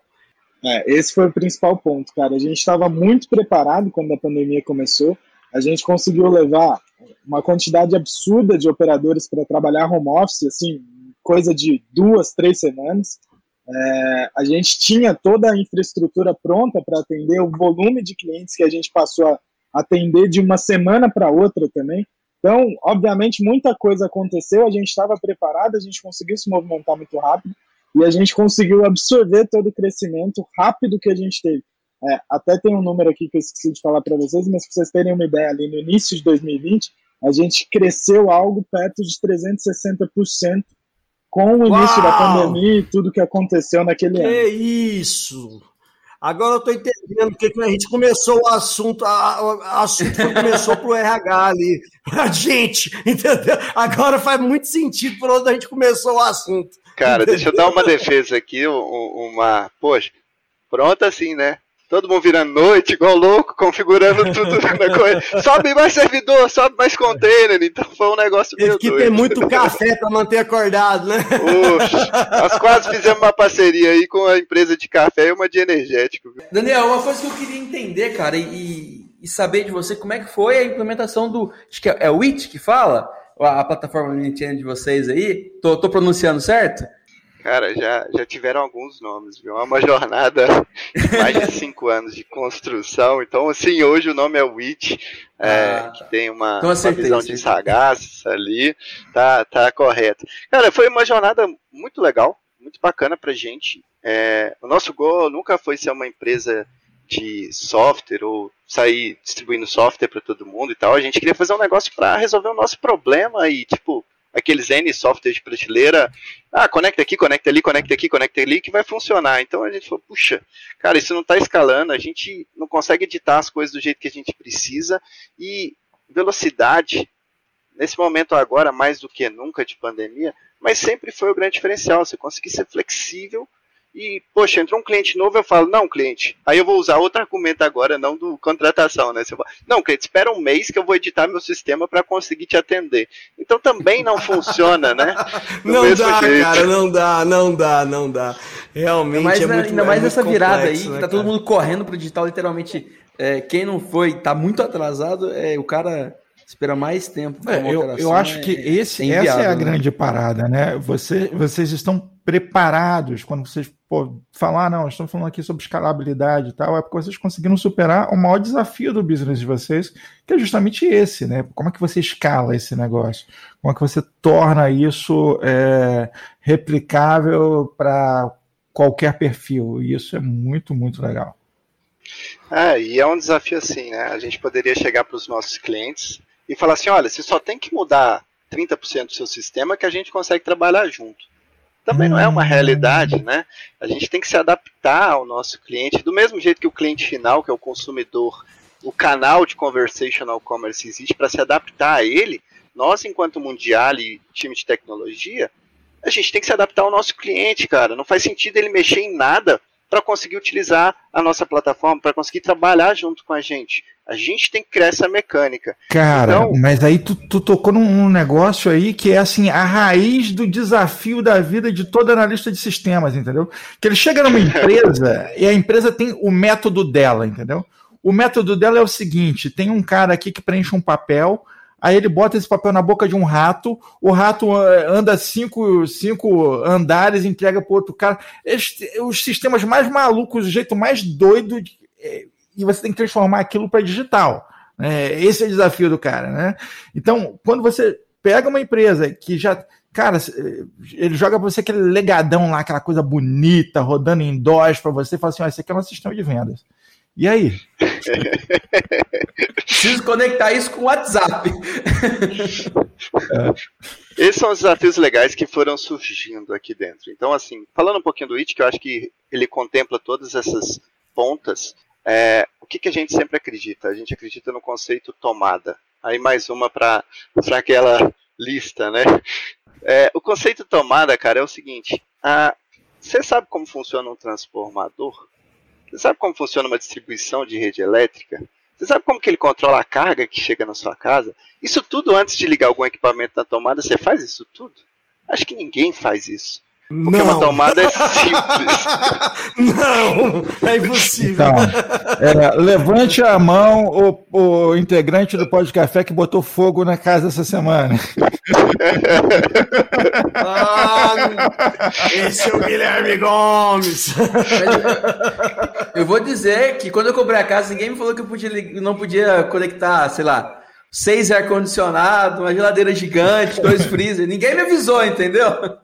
É, esse foi o principal ponto, cara. A gente estava muito preparado quando a pandemia começou. A gente conseguiu levar uma quantidade absurda de operadores para trabalhar home office, assim, coisa de duas, três semanas. É, a gente tinha toda a infraestrutura pronta para atender o volume de clientes que a gente passou a atender de uma semana para outra também. Então, obviamente, muita coisa aconteceu, a gente estava preparado, a gente conseguiu se movimentar muito rápido e a gente conseguiu absorver todo o crescimento rápido que a gente teve. É, até tem um número aqui que eu esqueci de falar para vocês, mas para vocês terem uma ideia, ali no início de 2020, a gente cresceu algo perto de 360% com o início da Uau! pandemia e tudo que aconteceu naquele ano. Que isso! Agora eu tô entendendo porque que a gente começou o assunto, a- a- o assunto foi- começou pro RH ali, <laughs> pra gente, entendeu? Agora faz muito sentido por onde a gente começou o assunto. Cara, deixa eu dar uma defesa aqui, um- um- uma. Poxa, pronto assim, né? Todo mundo virando noite, igual louco, configurando tudo <laughs> na coisa. Sobe mais servidor, sobe mais container. Então foi um negócio Teve meio que doido. ter muito café para manter acordado, né? Poxa, nós quase fizemos uma parceria aí com a empresa de café e uma de energético. viu? Daniel, uma coisa que eu queria entender, cara, e, e saber de você, como é que foi a implementação do. Acho que é, é o It que fala? A, a plataforma LinkedIn de vocês aí? Tô, tô pronunciando certo? Cara, já, já tiveram alguns nomes, viu? É uma jornada de mais de <laughs> cinco anos de construção. Então, assim, hoje o nome é Witch, é, Ah, que tem uma, uma visão de sagaz ali. Tá, tá correto. Cara, foi uma jornada muito legal, muito bacana pra gente. É, o nosso gol nunca foi ser uma empresa de software ou sair distribuindo software para todo mundo e tal. A gente queria fazer um negócio para resolver o nosso problema e, tipo, aqueles N softwares de prateleira, ah, conecta aqui, conecta ali, conecta aqui, conecta ali, que vai funcionar. Então a gente falou, puxa, cara, isso não está escalando, a gente não consegue editar as coisas do jeito que a gente precisa e velocidade, nesse momento agora, mais do que nunca de pandemia, mas sempre foi o grande diferencial, você conseguir ser flexível E, poxa, entrou um cliente novo, eu falo, não, cliente. Aí eu vou usar outro argumento agora, não do contratação, né? Você fala, não, cliente, espera um mês que eu vou editar meu sistema para conseguir te atender. Então também não funciona, né? <laughs> Do Não dá, jeito. cara, não dá, não dá, não dá. Realmente Ainda mais, é na- muito ainda mais é muito nessa virada complexo, aí, que né, tá todo cara? mundo correndo pro digital, literalmente. é, quem não foi, tá muito atrasado, é, o cara espera mais tempo. pra É, uma eu, operação, eu acho é- que esse, é essa é a né? grande parada, né? Você, vocês estão preparados quando vocês pô, falar, não, estamos falando aqui sobre escalabilidade e tal, é porque vocês conseguiram superar o maior desafio do business de vocês, que é justamente esse, né? Como é que você escala esse negócio? Como é que você torna isso é, replicável para qualquer perfil? E isso é muito, muito legal. É, e é um desafio assim, né? A gente poderia chegar para os nossos clientes e falar assim: olha, você só tem que mudar 30% do seu sistema que a gente consegue trabalhar junto. Também não é uma realidade, né? A gente tem que se adaptar ao nosso cliente, do mesmo jeito que o cliente final, que é o consumidor, o canal de conversational commerce existe para se adaptar a ele. Nós, enquanto Mundial e time de tecnologia, a gente tem que se adaptar ao nosso cliente, cara. Não faz sentido ele mexer em nada para conseguir utilizar a nossa plataforma, para conseguir trabalhar junto com a gente. A gente tem que criar essa mecânica. Cara, Então- mas aí tu, tu tocou num, num negócio aí que é assim, a raiz do desafio da vida de todo analista de sistemas, entendeu? Que ele chega numa <laughs> empresa e a empresa tem o método dela, entendeu? O método dela é o seguinte: tem um cara aqui que preenche um papel, aí ele bota esse papel na boca de um rato, o rato eh, anda cinco, cinco andares, entrega para outro cara. Este- os sistemas mais malucos, o jeito mais doido, de- eh, e você tem que transformar aquilo para digital. né? esse é o desafio do cara, né? Então, quando você pega uma empresa que já. Cara, eh, ele joga pra você aquele legadão lá, aquela coisa bonita, rodando em DOS pra você, e fala assim: ó, esse aqui é nosso sistema de vendas. E aí? <laughs> Preciso conectar isso com o WhatsApp. Esses são os desafios legais que foram surgindo aqui dentro. Então, assim, falando um pouquinho do IT, que eu acho que ele contempla todas essas pontas, é, o que, que a gente sempre acredita? A gente acredita no conceito tomada. Aí mais uma para aquela lista, né? É, o conceito tomada, cara, é o seguinte: ah, você sabe como funciona um transformador? Você sabe como funciona uma distribuição de rede elétrica? Você sabe como que ele controla a carga que chega na sua casa? Isso tudo antes de ligar algum equipamento na tomada, você faz isso tudo? Acho que ninguém faz isso. Porque uma tomada é <laughs> simples. Não, é impossível. Então, é, levante a mão o, o integrante do Pó de Café que botou fogo na casa essa semana. Ah, esse é o Guilherme Gomes. Eu vou dizer que quando eu comprei a casa, ninguém me falou que eu podia, não podia conectar, sei lá, seis ar-condicionado, uma geladeira gigante, dois freezer. Ninguém me avisou, entendeu?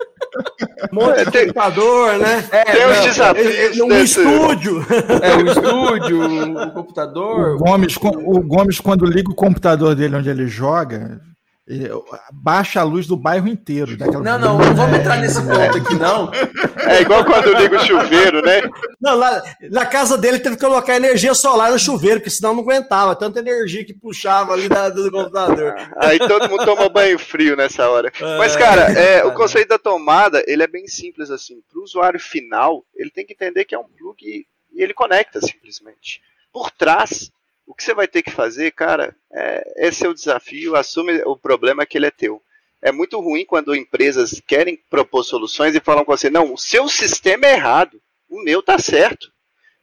Um de computador, né? É, Tem os desafios Um desse- estúdio. é o estúdio, o <laughs> computador. O Gomes, o Gomes, quando liga o computador dele onde ele joga, baixa a luz do bairro inteiro. daquela- Não, não, não vamos entrar nesse ponto aqui, não. É igual quando liga o chuveiro, né? Não, lá, na casa dele teve que colocar energia solar no chuveiro, porque senão não aguentava. Tanta energia que puxava ali da- do computador. Aí todo mundo toma banho frio nessa hora. Mas, cara, é, o conceito da tomada, ele é bem simples assim. Para o usuário final, ele tem que entender que é um plug e ele conecta simplesmente. Por trás, o que você vai ter que fazer, cara, é, esse é o desafio, assume o problema que ele é teu. É muito ruim quando empresas querem propor soluções e falam com você, não, o seu sistema é errado, o meu tá certo.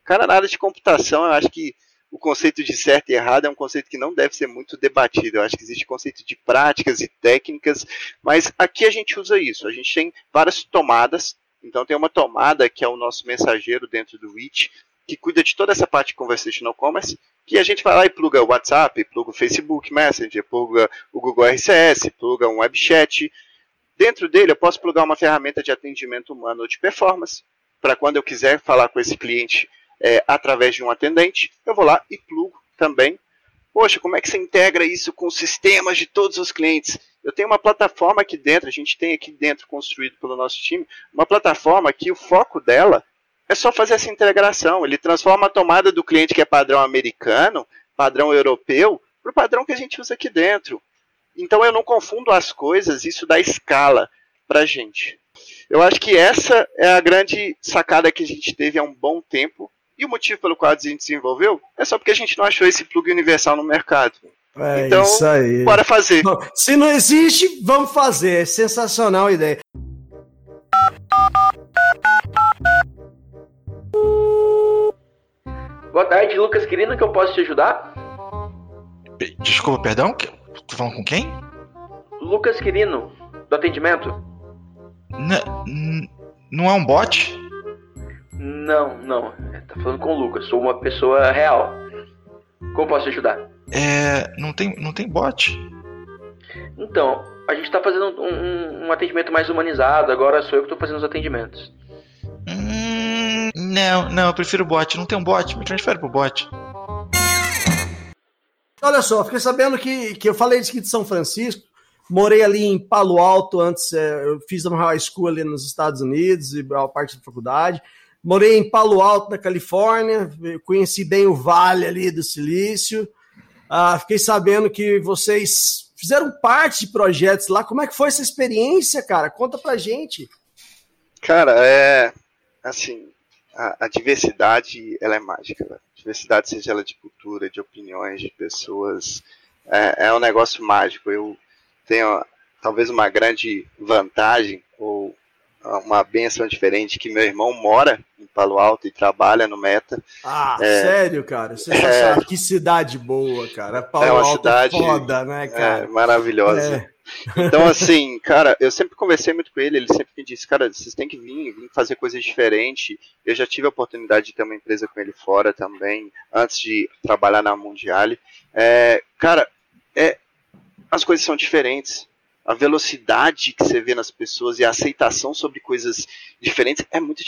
Cara, na área de computação, eu acho que o conceito de certo e errado é um conceito que não deve ser muito debatido. Eu acho que existe conceito de práticas e técnicas, mas aqui a gente usa isso. A gente tem várias tomadas. Então tem uma tomada que é o nosso mensageiro dentro do Reach, que cuida de toda essa parte de conversational commerce, que a gente vai lá e pluga o WhatsApp, pluga o Facebook Messenger, pluga o Google RCS, pluga um web chat. Dentro dele eu posso plugar uma ferramenta de atendimento humano de performance, para quando eu quiser falar com esse cliente é, através de um atendente, eu vou lá e plugo também. Poxa, como é que você integra isso com sistemas de todos os clientes? Eu tenho uma plataforma aqui dentro, a gente tem aqui dentro construído pelo nosso time, uma plataforma que o foco dela é só fazer essa integração. Ele transforma a tomada do cliente que é padrão americano, padrão europeu, para o padrão que a gente usa aqui dentro. Então eu não confundo as coisas, isso dá escala para a gente. Eu acho que essa é a grande sacada que a gente teve há um bom tempo. E o motivo pelo qual a gente desenvolveu é só porque a gente não achou esse plug universal no mercado. É então, isso aí. bora fazer. Bom, Se não existe, vamos fazer. Sensacional a ideia. Boa tarde, Lucas Quirino, que eu posso te ajudar? Desculpa, perdão? Tô falando com quem? Lucas Quirino, do atendimento? N- n- não é um bot? Não, não. Tá falando com o Lucas, sou uma pessoa real. Como posso te ajudar? É. Não tem, não tem bot. Então, a gente tá fazendo um, um- um atendimento mais humanizado, agora sou eu que tô fazendo os atendimentos. Hum, não, não, eu prefiro bot. Não tem um bot, me transfere pro bot. Olha só, fiquei sabendo que, que eu falei aqui de São Francisco, morei ali em Palo Alto antes, é, eu fiz uma high school ali nos Estados Unidos, e a parte da faculdade. Morei em Palo Alto, na Califórnia, conheci bem o vale ali do Silício. Ah, fiquei sabendo que vocês fizeram parte de projetos lá. Como é que foi essa experiência, cara? Conta pra gente. Cara, é. Assim, a, a diversidade, ela é mágica. Né? Diversidade, seja ela de cultura, de opiniões, de pessoas, é, é um negócio mágico. Eu tenho talvez uma grande vantagem, ou uma benção diferente, que meu irmão mora em Palo Alto e trabalha no Meta. Ah, É. sério, cara? Sensacional. Que cidade boa, cara. Palo É uma Alto cidade- é foda, né, É, cara? maravilhosa. Então, assim, cara, eu sempre conversei muito com ele, ele sempre me disse, cara, vocês têm que vir, vir fazer coisas diferentes. Eu já tive a oportunidade de ter uma empresa com ele fora também, antes de trabalhar na Mundiale. É, cara, é, as coisas são diferentes. A velocidade que você vê nas pessoas e a aceitação sobre coisas diferentes é muito.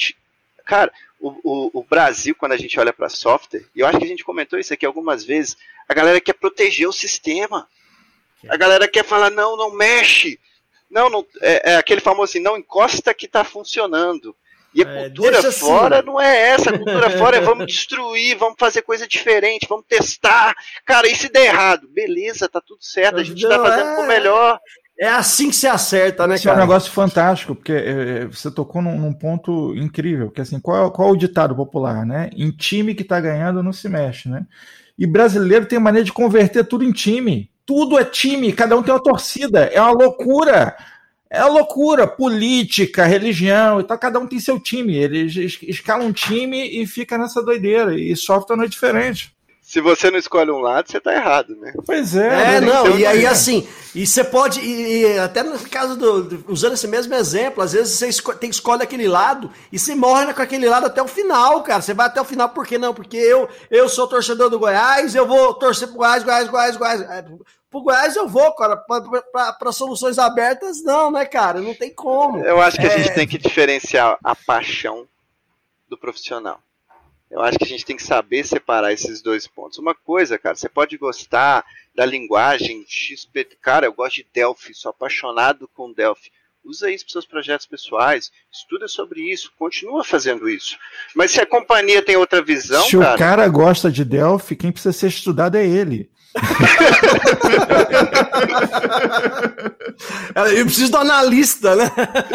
Cara, o, o, o Brasil, quando a gente olha para software, e eu acho que a gente comentou isso aqui algumas vezes, a galera quer proteger o sistema. A galera quer falar, não, não mexe. Não, não é, é aquele famoso assim, não encosta que tá funcionando. E a É, cultura assim. fora não é essa. A cultura <laughs> fora é vamos destruir, vamos fazer coisa diferente, vamos testar. Cara, e se der errado? Beleza, tá tudo certo, a gente tá Não, fazendo é- o melhor. É assim que se acerta, né, Esse é um cara? negócio fantástico, porque é, é, você tocou num, num ponto incrível, que assim, qual, é- qual é o ditado popular, né? Em time que tá ganhando não se mexe, né? E brasileiro tem maneira de converter tudo em time. Tudo é time, cada um tem uma torcida. É uma loucura. É uma loucura. Política, religião e tal, cada um tem seu time. Eles es- escalam um time e fica nessa doideira. E software não é diferente. Se você não escolhe um lado, você tá errado, né? Pois é. É, né? não, Então, e aí é. assim, e você pode, e, e até no caso do, do- usando esse mesmo exemplo, às vezes você esco- tem, escolhe aquele lado e você morre com aquele lado até o final, cara. Você vai até o final, por que não? Porque eu, eu sou torcedor do Goiás, eu vou torcer pro Goiás, Goiás, Goiás, Goiás. É, Pro Goiás eu vou, cara. Para soluções abertas, não, né, cara? Não tem como. Eu acho que a É. gente tem que diferenciar a paixão do profissional. Eu acho que a gente tem que saber separar esses dois pontos. Uma coisa, cara, você pode gostar da linguagem XP. Cara, eu gosto de Delphi, sou apaixonado com Delphi. Usa isso para seus projetos pessoais, estuda sobre isso, continua fazendo isso. Mas se a companhia tem outra visão, Se o cara, cara gosta de Delphi, quem precisa ser estudado é ele. Eu preciso do analista, né? <laughs>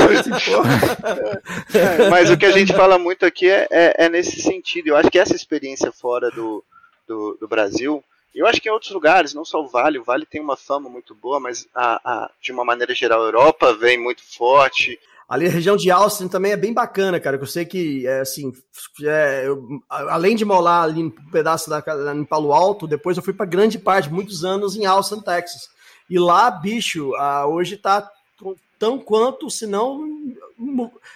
Mas o que a gente fala muito aqui é, é- é nesse sentido. Eu acho que essa experiência fora do, do, do Brasil, eu acho que em outros lugares, não só o Vale, o Vale tem uma fama muito boa, mas a, a- de uma maneira geral, a Europa vem muito forte. Ali a região de Austin também é bem bacana, cara. que Eu sei que, é, assim, é, eu- além de morar ali um pedaço da, em Palo Alto, depois eu fui para grande parte, muitos anos em Austin, Texas. E lá, bicho, ah, hoje tá tão quanto, se não,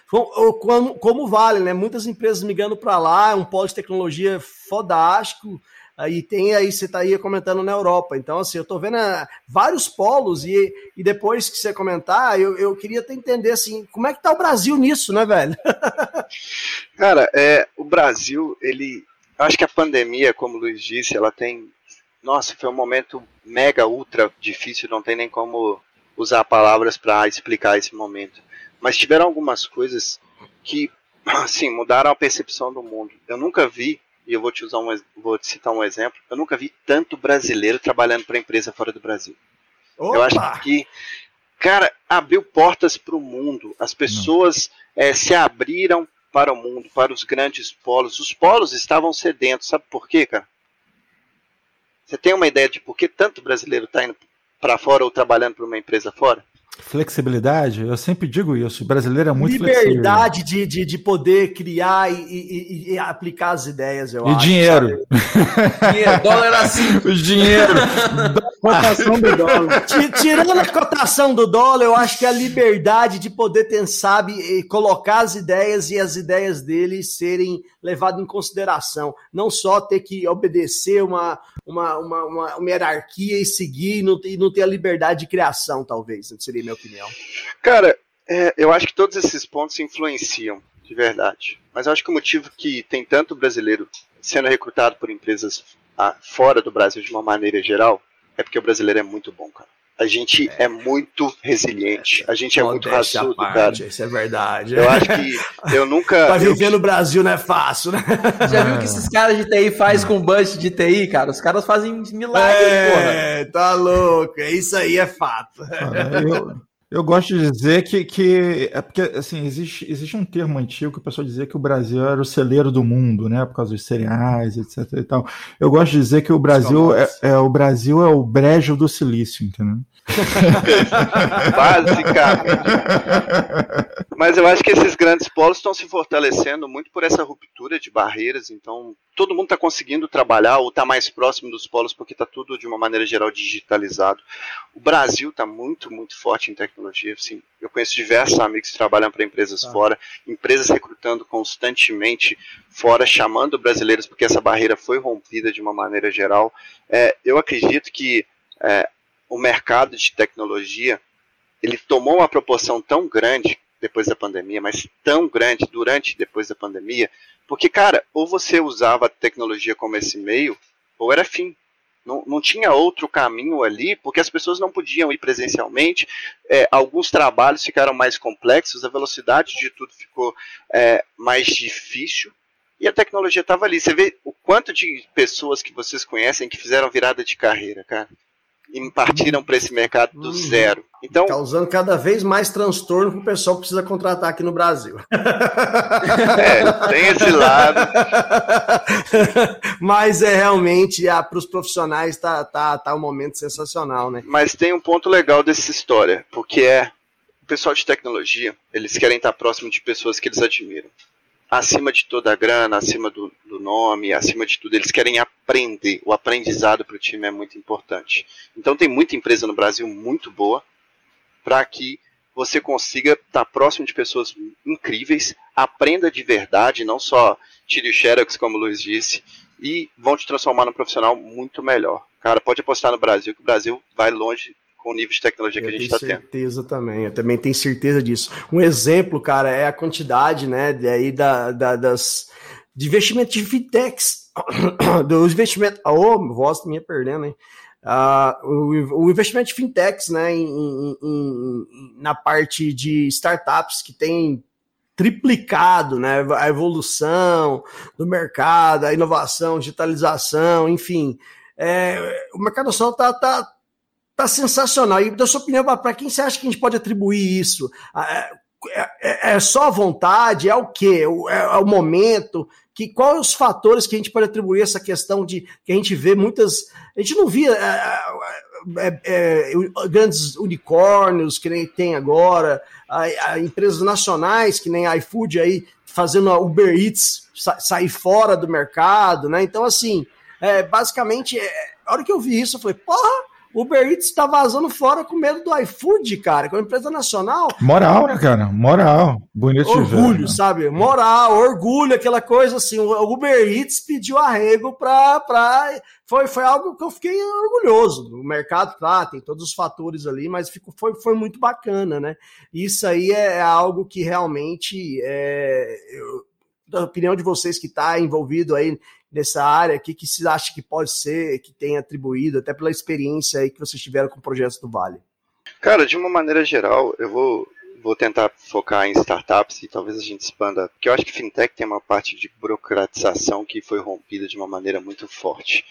como, como vale, né? Muitas empresas migrando para lá, é um polo de tecnologia fodástico. Aí tem aí, você tá aí comentando na Europa. Então, assim, eu tô vendo ah, vários polos e, e depois que você comentar, eu, eu queria até entender, assim, como é que tá o Brasil nisso, né, velho? <laughs> Cara, é, o Brasil, ele. Acho que a pandemia, como o Luiz disse, ela tem. Nossa, foi um momento mega, ultra difícil, não tem nem como usar palavras para explicar esse momento. Mas tiveram algumas coisas que, <clears throat> assim, mudaram a percepção do mundo. Eu nunca vi, e eu vou te usar um, vou te citar um exemplo, eu nunca vi tanto brasileiro trabalhando para empresa fora do Brasil. Eu acho que cara, abriu portas para o mundo. As pessoas é, se abriram para o mundo, para os grandes polos. Os polos estavam sedentos. Sabe por quê, cara? Você tem uma ideia de por que tanto brasileiro está indo para fora ou trabalhando para uma empresa fora? Flexibilidade, eu sempre digo isso. O brasileiro é muito flexível. Liberdade de, de, de poder criar e, e- e aplicar as ideias, eu E acho. dinheiro. <laughs> Dinheiro, dólar assim. O dinheiro. Cotação do dólar. <laughs> Ti- Tirando a cotação do dólar, eu acho que a liberdade de poder ter, sabe, e colocar as ideias e as ideias dele serem levadas em consideração. Não só ter que obedecer uma, uma, uma, uma, uma hierarquia e seguir e não, ter- não ter a liberdade de criação, talvez. Seria a minha opinião. Cara, é, eu acho que todos esses pontos influenciam, de verdade. Mas eu acho que o motivo que tem tanto brasileiro sendo recrutado por empresas ah, fora do Brasil de uma maneira geral é porque o brasileiro é muito bom, cara. A gente é, muito resiliente, a gente é muito Modéstia raçudo, parte, cara. Isso é verdade. Eu acho que <laughs> eu nunca. Pra eu- viver no Brasil não é fácil, né? Já viu o que esses caras de TI faz com budget de TI, cara? Os caras fazem milagres, porra. É, tá louco. Isso aí é fato. Eu, eu gosto de dizer que, que é porque assim existe, existe um termo antigo que o pessoal dizia que o Brasil era o celeiro do mundo, né? Por causa dos cereais, etc. E tal. Eu gosto de dizer que o Brasil é, é o Brasil é o brejo do silício, entendeu? <laughs> Basicamente. Mas eu acho que esses grandes polos estão se fortalecendo muito por essa ruptura de barreiras. Então, todo mundo está conseguindo trabalhar ou está mais próximo dos polos porque está tudo, de uma maneira geral, digitalizado. O Brasil está muito, muito forte em tecnologia. Assim, eu conheço diversos amigos que trabalham para empresas fora, empresas recrutando constantemente fora, chamando brasileiros porque essa barreira foi rompida de uma maneira geral. É, eu acredito que é, o mercado de tecnologia ele tomou uma proporção tão grande depois da pandemia, mas tão grande durante e depois da pandemia, porque, cara, ou você usava a tecnologia como esse meio, ou era fim. Não, não tinha outro caminho ali, porque as pessoas não podiam ir presencialmente, é, alguns trabalhos ficaram mais complexos, a velocidade de tudo ficou é, mais difícil, e a tecnologia estava ali. Você vê o quanto de pessoas que vocês conhecem que fizeram virada de carreira, cara, e partiram para esse mercado do zero. Então, Causando cada vez mais transtorno pro pessoal que precisa contratar aqui no Brasil. <laughs> é, tem esse lado. <laughs> Mas é realmente, para os profissionais, tá, tá, tá um momento sensacional, né? Mas tem um ponto legal dessa história, porque é o pessoal de tecnologia, eles querem estar próximo de pessoas que eles admiram. Acima de toda a grana, acima do, do nome, acima de tudo, eles querem aprender. O aprendizado para o time é muito importante. Então tem muita empresa no Brasil muito boa para que você consiga estar próximo de pessoas incríveis, aprenda de verdade, não só tire o xerox, como o Luiz disse, e vão te transformar num profissional muito melhor. Cara, pode apostar no Brasil, que o Brasil vai longe com o nível de tecnologia que Eu a gente está tendo. certeza também, eu também tenho certeza disso. Um exemplo, cara, é a quantidade, né, de aí da, da- das de investimento de fintechs, <coughs> dos investimentos, ô, oh, voz minha perdendo, hein? Ah, o, o investimento de fintechs, né, em- em- em- na parte de startups que tem triplicado, né, a evolução do mercado, a inovação, digitalização, enfim, é, o mercado nacional tá, tá, tá sensacional. E da sua opinião, para quem você acha que a gente pode atribuir isso? É, é- é só a vontade? É o quê? É, é o momento? Que, quais os fatores que a gente pode atribuir essa questão de que a gente vê muitas. A gente não via é, é, é, grandes unicórnios que nem tem agora, a, a empresas nacionais que nem iFood aí fazendo a Uber Eats sa- sair fora do mercado, né? Então, assim, é, basicamente, é, a hora que eu vi isso, eu falei, porra, o Uber Eats tá vazando fora com medo do iFood, cara, que é uma empresa nacional. Moral, né, cara? Moral. Bonito Orgulho, né? sabe? Moral, orgulho, aquela coisa assim. O Uber Eats pediu arrego pra. pra foi, foi algo que eu fiquei orgulhoso. O mercado, claro, tem todos os fatores ali, mas ficou, foi, foi muito bacana, né? Isso aí é algo que realmente. É, eu, da opinião de vocês que está envolvido aí nessa área, o que, que se acha que pode ser, que tem atribuído, até pela experiência aí que vocês tiveram com projetos do Vale? Cara, de uma maneira geral, eu vou, vou tentar focar em startups e talvez a gente expanda, porque eu acho que fintech tem uma parte de burocratização que foi rompida de uma maneira muito forte.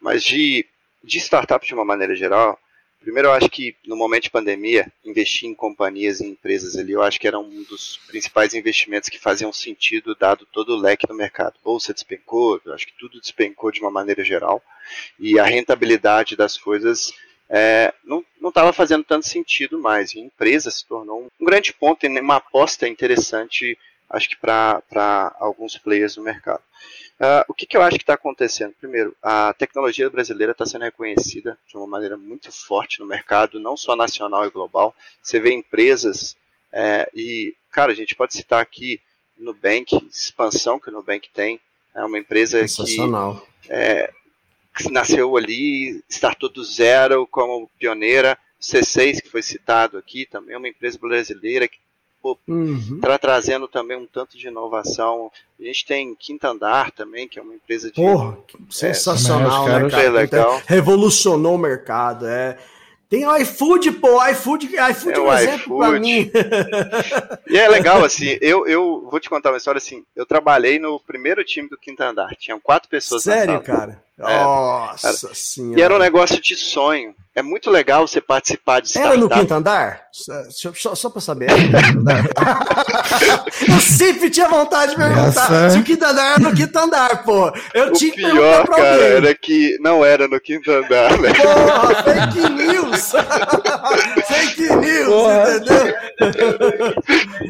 Mas de, de startup de uma maneira geral, Primeiro, eu acho que no momento de pandemia, investir em companhias e empresas ali, eu acho que era um dos principais investimentos que faziam sentido, dado todo o leque do mercado. Bolsa despencou, eu acho que tudo despencou de uma maneira geral, e a rentabilidade das coisas é, não estava fazendo tanto sentido mais. E a empresa se tornou um, grande ponto e uma aposta interessante, acho que para alguns players do mercado. Uh, o que, que, eu acho que está acontecendo? Primeiro, a tecnologia brasileira está sendo reconhecida de uma maneira muito forte no mercado, não só nacional e global. Você vê empresas é, e, cara, a gente pode citar aqui Nubank, expansão que o Nubank tem, é uma empresa que, é, que nasceu ali, startou do zero como pioneira. C6, que foi citado aqui, também é uma empresa brasileira que pô, uhum. tá trazendo também um tanto de inovação. A gente tem Quinta Andar também, que é uma empresa de. Porra, sensacional, é, né, cara? Legal. Revolucionou o mercado. É. Tem o iFood, pô, iFood, iFood é, é um exemplo para mim. <laughs> E é legal, assim, eu, eu vou te contar uma história assim, eu trabalhei no primeiro time do Quinta Andar, tinham quatro pessoas Sério, cara? É, Nossa cara. senhora. E era um negócio de sonho. É muito legal você participar de startup. Era no quinto andar? Só, só, só pra saber. <laughs> eu sempre tinha vontade de perguntar Essa... se o quinto andar era no quinto andar, pô. Eu o tinha que pior, cara, era que não era no quinto andar, né? Porra, fake news! <laughs> fake news, Porra. entendeu?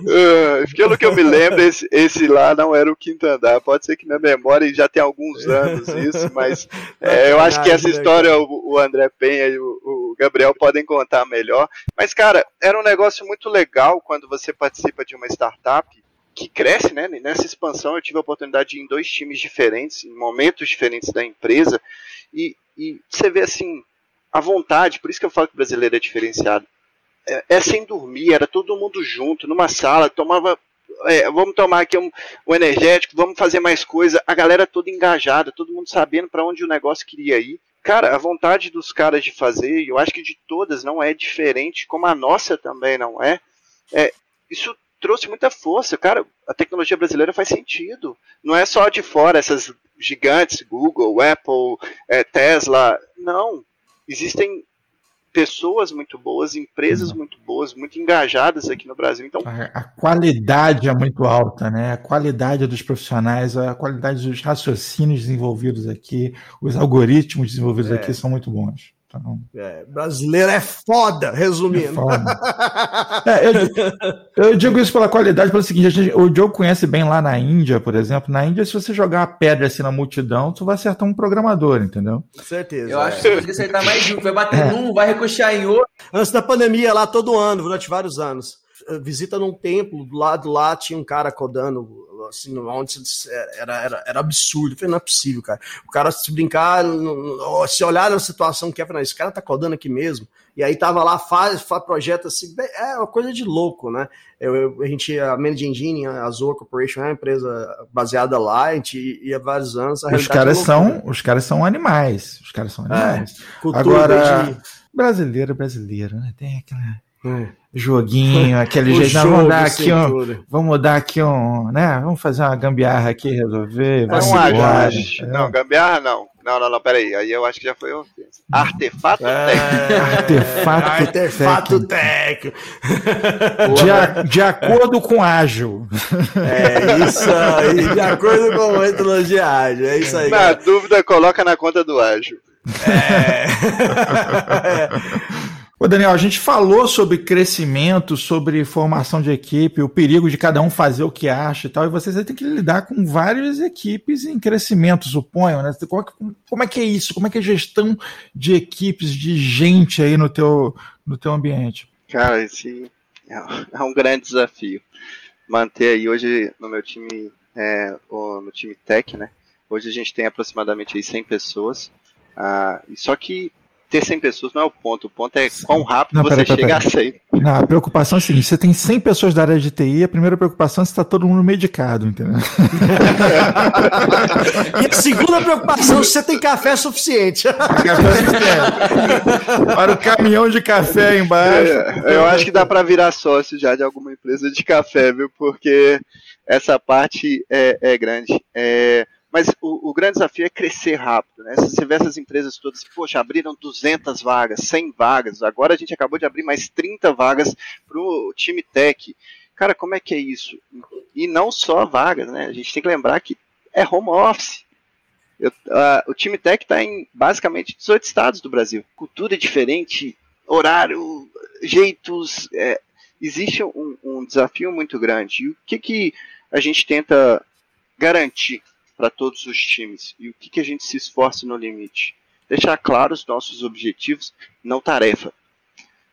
uh, pelo que eu me lembro, esse, esse lá não era o quinto andar. Pode ser que na memória já tem alguns anos isso, mas é, eu acho que essa história o, o André Penha e o o Gabriel podem contar melhor. Mas, cara, era um negócio muito legal quando você participa de uma startup que cresce, né? Nessa expansão eu tive a oportunidade de ir em dois times diferentes, em momentos diferentes da empresa, e, e você vê assim, a vontade, por isso que eu falo que o brasileiro é diferenciado. É, é sem dormir, era todo mundo junto, numa sala, tomava. É, vamos tomar aqui um, um energético, vamos fazer mais coisa. A galera toda engajada, todo mundo sabendo para onde o negócio queria ir. Cara, a vontade dos caras de fazer, eu acho que de todas não é diferente, como a nossa também não é, é isso trouxe muita força. Cara, a tecnologia brasileira faz sentido. Não é só de fora, essas gigantes, Google, Apple, é, Tesla. Não. Existem pessoas muito boas, empresas uhum. muito boas, muito engajadas aqui no Brasil. Então, a, a, qualidade é muito alta, né? A qualidade dos profissionais, a qualidade dos raciocínios desenvolvidos aqui, os algoritmos desenvolvidos é. aqui são muito bons. Então... É, brasileiro é foda, resumindo. É foda. <laughs> é, eu, eu, digo isso pela qualidade, pelo seguinte: gente, o Joe conhece bem lá na Índia, por exemplo. Na Índia, se você jogar uma pedra assim na multidão, tu vai acertar um programador, entendeu? Com certeza. Eu é. acho que você acertar mais de um, vai bater é. num, vai recoxar em outro. Antes da pandemia, lá todo ano, durante vários anos. Visita num templo, do lado lá tinha um cara codando assim, onde era, era, era absurdo. Eu falei, não é possível, cara. O cara se brincar, se olhar na situação que é, falei, esse cara tá codando aqui mesmo. E aí tava lá, faz, faz projeto assim, é uma coisa de louco, né? Eu, eu, a gente, a Managing Engine, a Azure Corporation é uma empresa baseada lá, a gente ia vários anos. os caras é são, os caras são animais, os caras são é, animais. É, Agora, de... brasileiro, brasileiro, né? Tem aquela é. Joguinho, aquele <laughs> jeito. Não, vamos dar aqui um. Vamos dar aqui um. Né? Vamos fazer uma gambiarra aqui, resolver. Não, um não, gambiarra não. Não, não, não, peraí. Aí eu acho que já foi ofensa. Artefato é, técnico. Artefato, <laughs> artefato técnico. De, de acordo com ágil. É isso aí, de acordo com a metodologia ágil. É isso aí. Na cara. dúvida, coloca na conta do ágil. É. <laughs> Ô Daniel, a gente falou sobre crescimento, sobre formação de equipe, o perigo de cada um fazer o que acha e tal, e vocês têm que lidar com várias equipes em crescimento, suponho, né? Como é que é isso? Como é que é a gestão de equipes, de gente aí no teu, no teu ambiente? Cara, esse é um grande desafio. Manter aí hoje no meu time, é, no time tech, né? Hoje a gente tem aproximadamente aí 100 pessoas. Ah, só que ter 100 pessoas não é o ponto. O ponto é quão rápido não, você pera, chega pera. a 100. Não, a preocupação é a seguinte: você tem 100 pessoas da área de TI, a primeira preocupação é se está todo mundo medicado, entendeu? <laughs> e a segunda preocupação é se você tem café suficiente. Café suficiente. Para o caminhão de café embaixo. É, eu acho que dá para virar sócio já de alguma empresa de café, viu? Porque essa parte é, é grande. É, Mas o, o grande desafio é crescer rápido. Né? Se você vê essas empresas todas, poxa, abriram 200 vagas, 100 vagas, agora a gente acabou de abrir mais 30 vagas para o time tech. Cara, como é que é isso? E não só vagas, né? A gente tem que lembrar que é home office. Eu, o time tech está em basicamente 18 estados do Brasil. Cultura diferente, horário, jeitos. É, existe um, um, desafio muito grande. E o que, que a gente tenta garantir para todos os times? E o que, que a gente se esforça no limite? Deixar claros os nossos objetivos, não tarefa.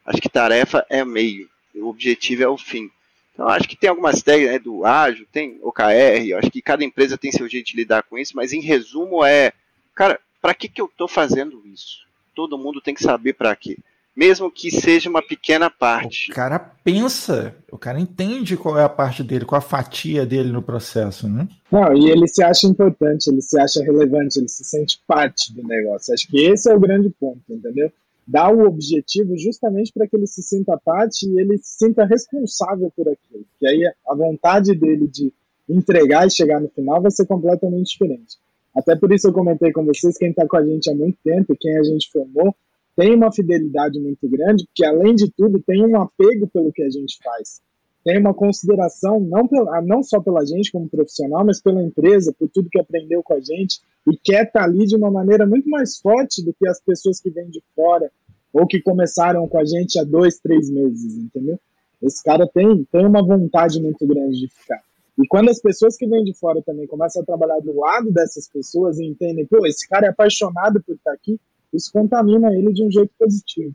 Acho que tarefa é meio, o objetivo é o fim. Então, acho que tem algumas técnicas né, do ágil, tem OKR, acho que cada empresa tem seu jeito de lidar com isso, mas em resumo é, cara, para que, que eu estou fazendo isso? Todo mundo tem que saber para quê. Mesmo que seja uma pequena parte. O cara pensa, o cara entende qual é a parte dele, qual a fatia dele no processo, né? Não, e ele se acha importante, ele se acha relevante, ele se sente parte do negócio. Acho que esse é o grande ponto, entendeu? dá o objetivo justamente para que ele se sinta parte e ele se sinta responsável por aquilo. Que aí a vontade dele de entregar e chegar no final vai ser completamente diferente. Até por isso eu comentei com vocês, quem está com a gente há muito tempo, quem a gente formou, tem uma fidelidade muito grande, porque além de tudo tem um apego pelo que a gente faz. Tem uma consideração não, pela, não só pela gente como profissional, mas pela empresa, por tudo que aprendeu com a gente, e quer estar tá ali de uma maneira muito mais forte do que as pessoas que vêm de fora ou que começaram com a gente há dois, três meses, entendeu? Esse cara tem, tem uma vontade muito grande de ficar. E quando as pessoas que vêm de fora também começam a trabalhar do lado dessas pessoas e entendem, pô, esse cara é apaixonado por estar aqui, isso contamina ele de um jeito positivo.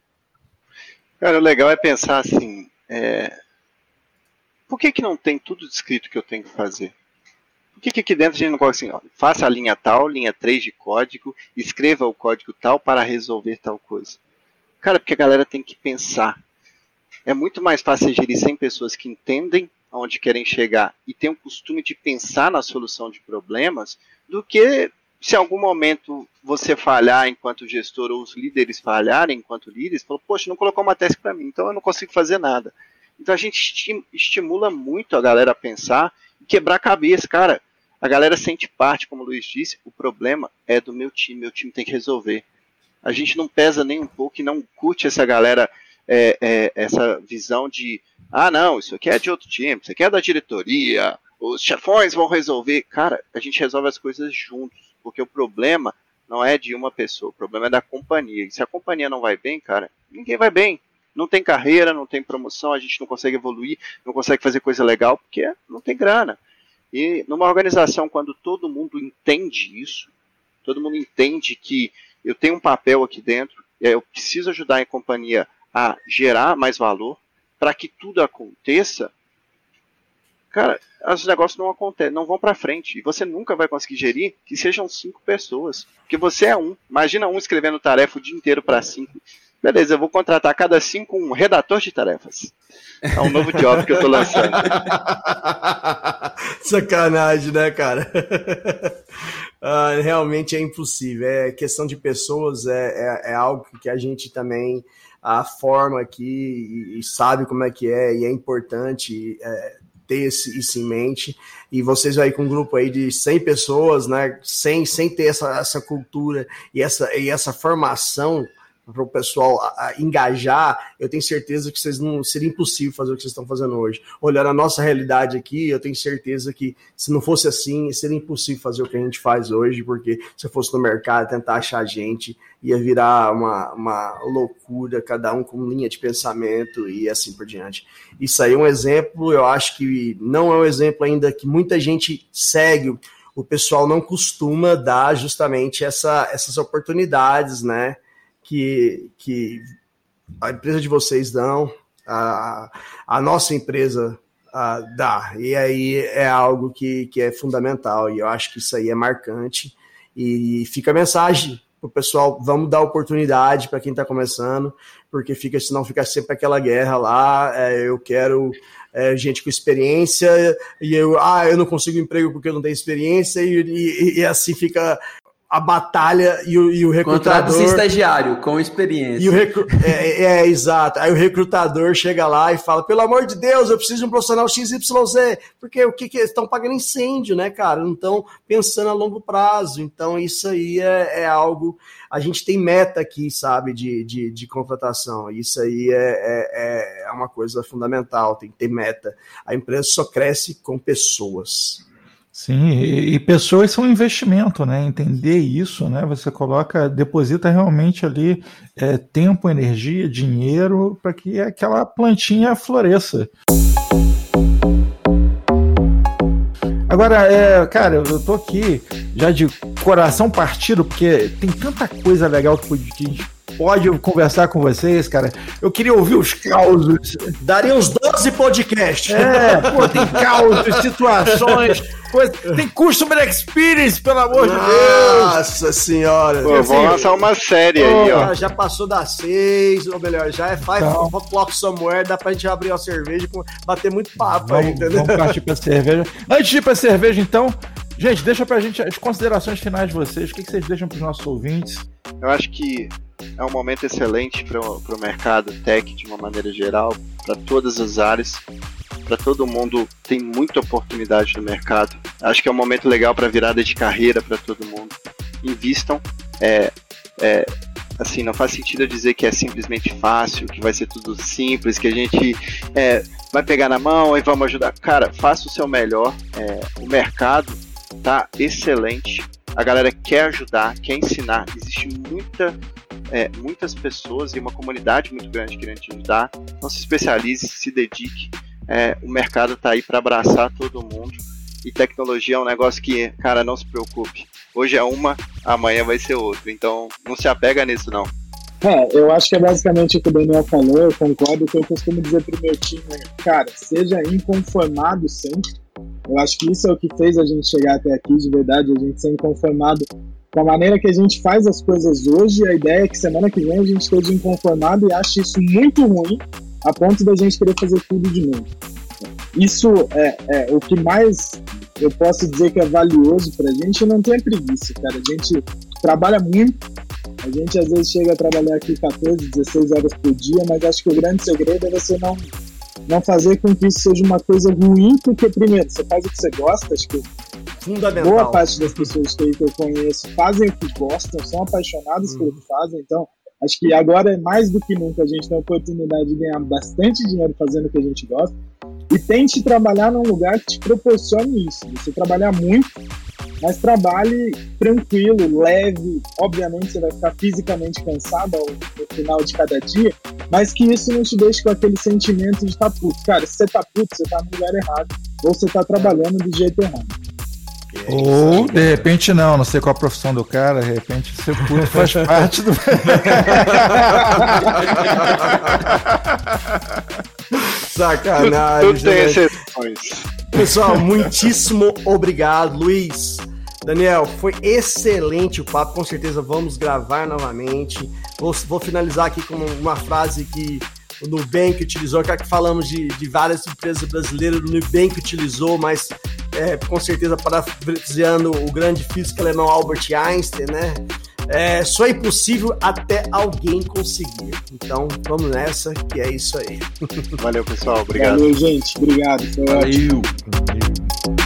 Cara, o legal é pensar assim, é... por que que não tem tudo descrito que eu tenho que fazer? Por que, que aqui dentro a gente não coloca assim, ó, faça a linha tal, linha 3 de código, escreva o código tal para resolver tal coisa? Cara, porque a galera tem que pensar. É muito mais fácil gerir 100 pessoas que entendem aonde querem chegar e têm o costume de pensar na solução de problemas do que se em algum momento você falhar enquanto gestor ou os líderes falharem enquanto líderes, falou, poxa, não colocou uma task para mim, então eu não consigo fazer nada. Então a gente estimula muito a galera a pensar e quebrar a cabeça. Cara, a galera sente parte, como o Luiz disse, o problema é do meu time, meu time tem que resolver a gente não pesa nem um pouco e não curte essa galera, é, é, essa visão de, ah, não, isso aqui é de outro time, isso aqui é da diretoria, os chefões vão resolver. Cara, a gente resolve as coisas juntos, porque o problema não é de uma pessoa, o problema é da companhia. E se a companhia não vai bem, cara, ninguém vai bem. Não tem carreira, não tem promoção, a gente não consegue evoluir, não consegue fazer coisa legal, porque não tem grana. E numa organização, quando todo mundo entende isso, todo mundo entende que eu tenho um papel aqui dentro, e eu preciso ajudar a companhia a gerar mais valor para que tudo aconteça. Cara, os negócios não acontecem, não vão para frente. E você nunca vai conseguir gerir que sejam cinco pessoas. Porque você é um. Imagina um escrevendo tarefa o dia inteiro para cinco. Beleza, eu vou contratar cada cinco um redator de tarefas. É um novo job que eu tô lançando. <laughs> Sacanagem, né, cara? Uh, <laughs> realmente é impossível. É questão de pessoas, é, é, é, algo que a gente também a forma aqui e, e, sabe como é que é, e é importante é, ter esse, isso em mente. E vocês aí com um grupo aí de 100 pessoas, né, sem, sem ter essa, essa cultura e essa, e essa formação para o pessoal a, a engajar, eu tenho certeza que vocês não seria impossível fazer o que vocês estão fazendo hoje. Olhando a nossa realidade aqui, eu tenho certeza que se não fosse assim, seria impossível fazer o que a gente faz hoje, porque se eu fosse no mercado tentar achar gente, ia virar uma, uma loucura, cada um com linha de pensamento e assim por diante. Isso aí é um exemplo, eu acho que não é um exemplo ainda que muita gente segue. O pessoal não costuma dar justamente essa, essas oportunidades, né? Que, que a empresa de vocês dão, a, a nossa empresa a, dá. E aí é algo que, que é fundamental, e eu acho que isso aí é marcante. E fica a mensagem o pessoal, vamos dar oportunidade para quem está começando, porque fica, senão fica sempre aquela guerra lá, é, eu quero é, gente com experiência, e eu, ah, eu não consigo emprego porque eu não tenho experiência, e, e, e assim fica a batalha e o, e o recrutador. estagiário, com experiência. E o recru... é, é, é, exato. Aí o recrutador chega lá e fala: pelo amor de Deus, eu preciso de um profissional XYZ. Porque o que, que eles estão pagando incêndio, né, cara? Não estão pensando a longo prazo. Então, isso aí é, é algo. A gente tem meta aqui, sabe, de, de, de contratação. Isso aí é, é, é uma coisa fundamental, tem que ter meta. A empresa só cresce com pessoas. Sim, e, pessoas são investimento, né? Entender isso, né? Você coloca, deposita realmente ali é, tempo, energia, dinheiro para que aquela plantinha floresça. Agora, é, cara, eu tô aqui já de coração partido, porque tem tanta coisa legal que a gente pode conversar com vocês, cara. Eu queria ouvir os causos. Daria uns 12 podcasts. É, pô, tem causos, situações, coisa. Tem Customer Experience, pelo amor de Deus. Nossa senhora. Pô, vamos lançar uma série aí, ó. Já, passou das seis, ou melhor, já é five Então. o'clock somewhere, dá pra gente abrir uma cerveja e bater muito papo aí, Vamos, entendeu? vamos partir pra cerveja. Antes de ir pra cerveja, então, gente, deixa pra gente as considerações finais de vocês. O que, vocês deixam pros nossos ouvintes? Eu acho que é um momento excelente para o mercado tech de uma maneira geral, para todas as áreas, para todo mundo. Tem muita oportunidade no mercado. Acho que é um momento legal para virada de carreira para todo mundo. Invistam. É, é, assim, não faz sentido eu dizer que é simplesmente fácil, que vai ser tudo simples, que a gente é, vai pegar na mão e vamos ajudar. Cara, faça o seu melhor. É, o mercado tá excelente. A galera quer ajudar, quer ensinar. Existe muita é, muitas pessoas e uma comunidade muito grande querendo te ajudar. Então se especialize, se dedique. É, o mercado está aí para abraçar todo mundo. E tecnologia é um negócio que, cara, não se preocupe. Hoje é uma, amanhã vai ser outra. Então não se apega nisso, não. É, eu acho que é basicamente o que o Daniel falou, eu concordo. Que eu costumo dizer pro meu time cara, seja inconformado sempre. Eu acho que isso é o que fez a gente chegar até aqui, de verdade, a gente ser inconformado com a maneira que a gente faz as coisas hoje. A ideia é que semana que vem a gente esteja inconformado e ache isso muito ruim, a ponto da gente querer fazer tudo de novo. Isso é, é o que mais eu posso dizer que é valioso pra gente. Não tenha preguiça, cara. A gente trabalha muito. A gente às vezes chega a trabalhar aqui 14, 16 horas por dia, mas acho que o grande segredo é você não, não fazer com que isso seja uma coisa ruim, porque, primeiro, você faz o que você gosta, acho que Fundamental. boa parte das pessoas que, eu conheço fazem o que gostam, são apaixonadas pelo que fazem, então acho que agora é mais do que nunca a gente tem a oportunidade de ganhar bastante dinheiro fazendo o que a gente gosta e tente trabalhar num lugar que te proporcione isso. Você trabalhar muito, mas trabalhe tranquilo, leve. Obviamente você vai ficar fisicamente cansado ao, final de cada dia, mas que isso não te deixe com aquele sentimento de estar puto. Cara, se você tá puto, você tá no lugar errado, ou você tá trabalhando do jeito errado. Ou, de repente, não, não sei qual a profissão do cara, de repente, ser puto faz <laughs> parte do. Sacanagem. Tudo tem né? exceções. Pessoal, muitíssimo obrigado, Luiz. Daniel, foi excelente o papo. Com certeza vamos gravar novamente. Vou, vou finalizar aqui com uma frase que o Nubank utilizou, que aqui falamos de, de várias empresas brasileiras, o Nubank utilizou, mas é, com certeza parafraseando o grande físico alemão Albert Einstein, né? É, só é impossível até alguém conseguir. Então vamos nessa, que é isso aí. Valeu, pessoal. Obrigado. Valeu, gente. Obrigado. Foi ótimo. Valeu.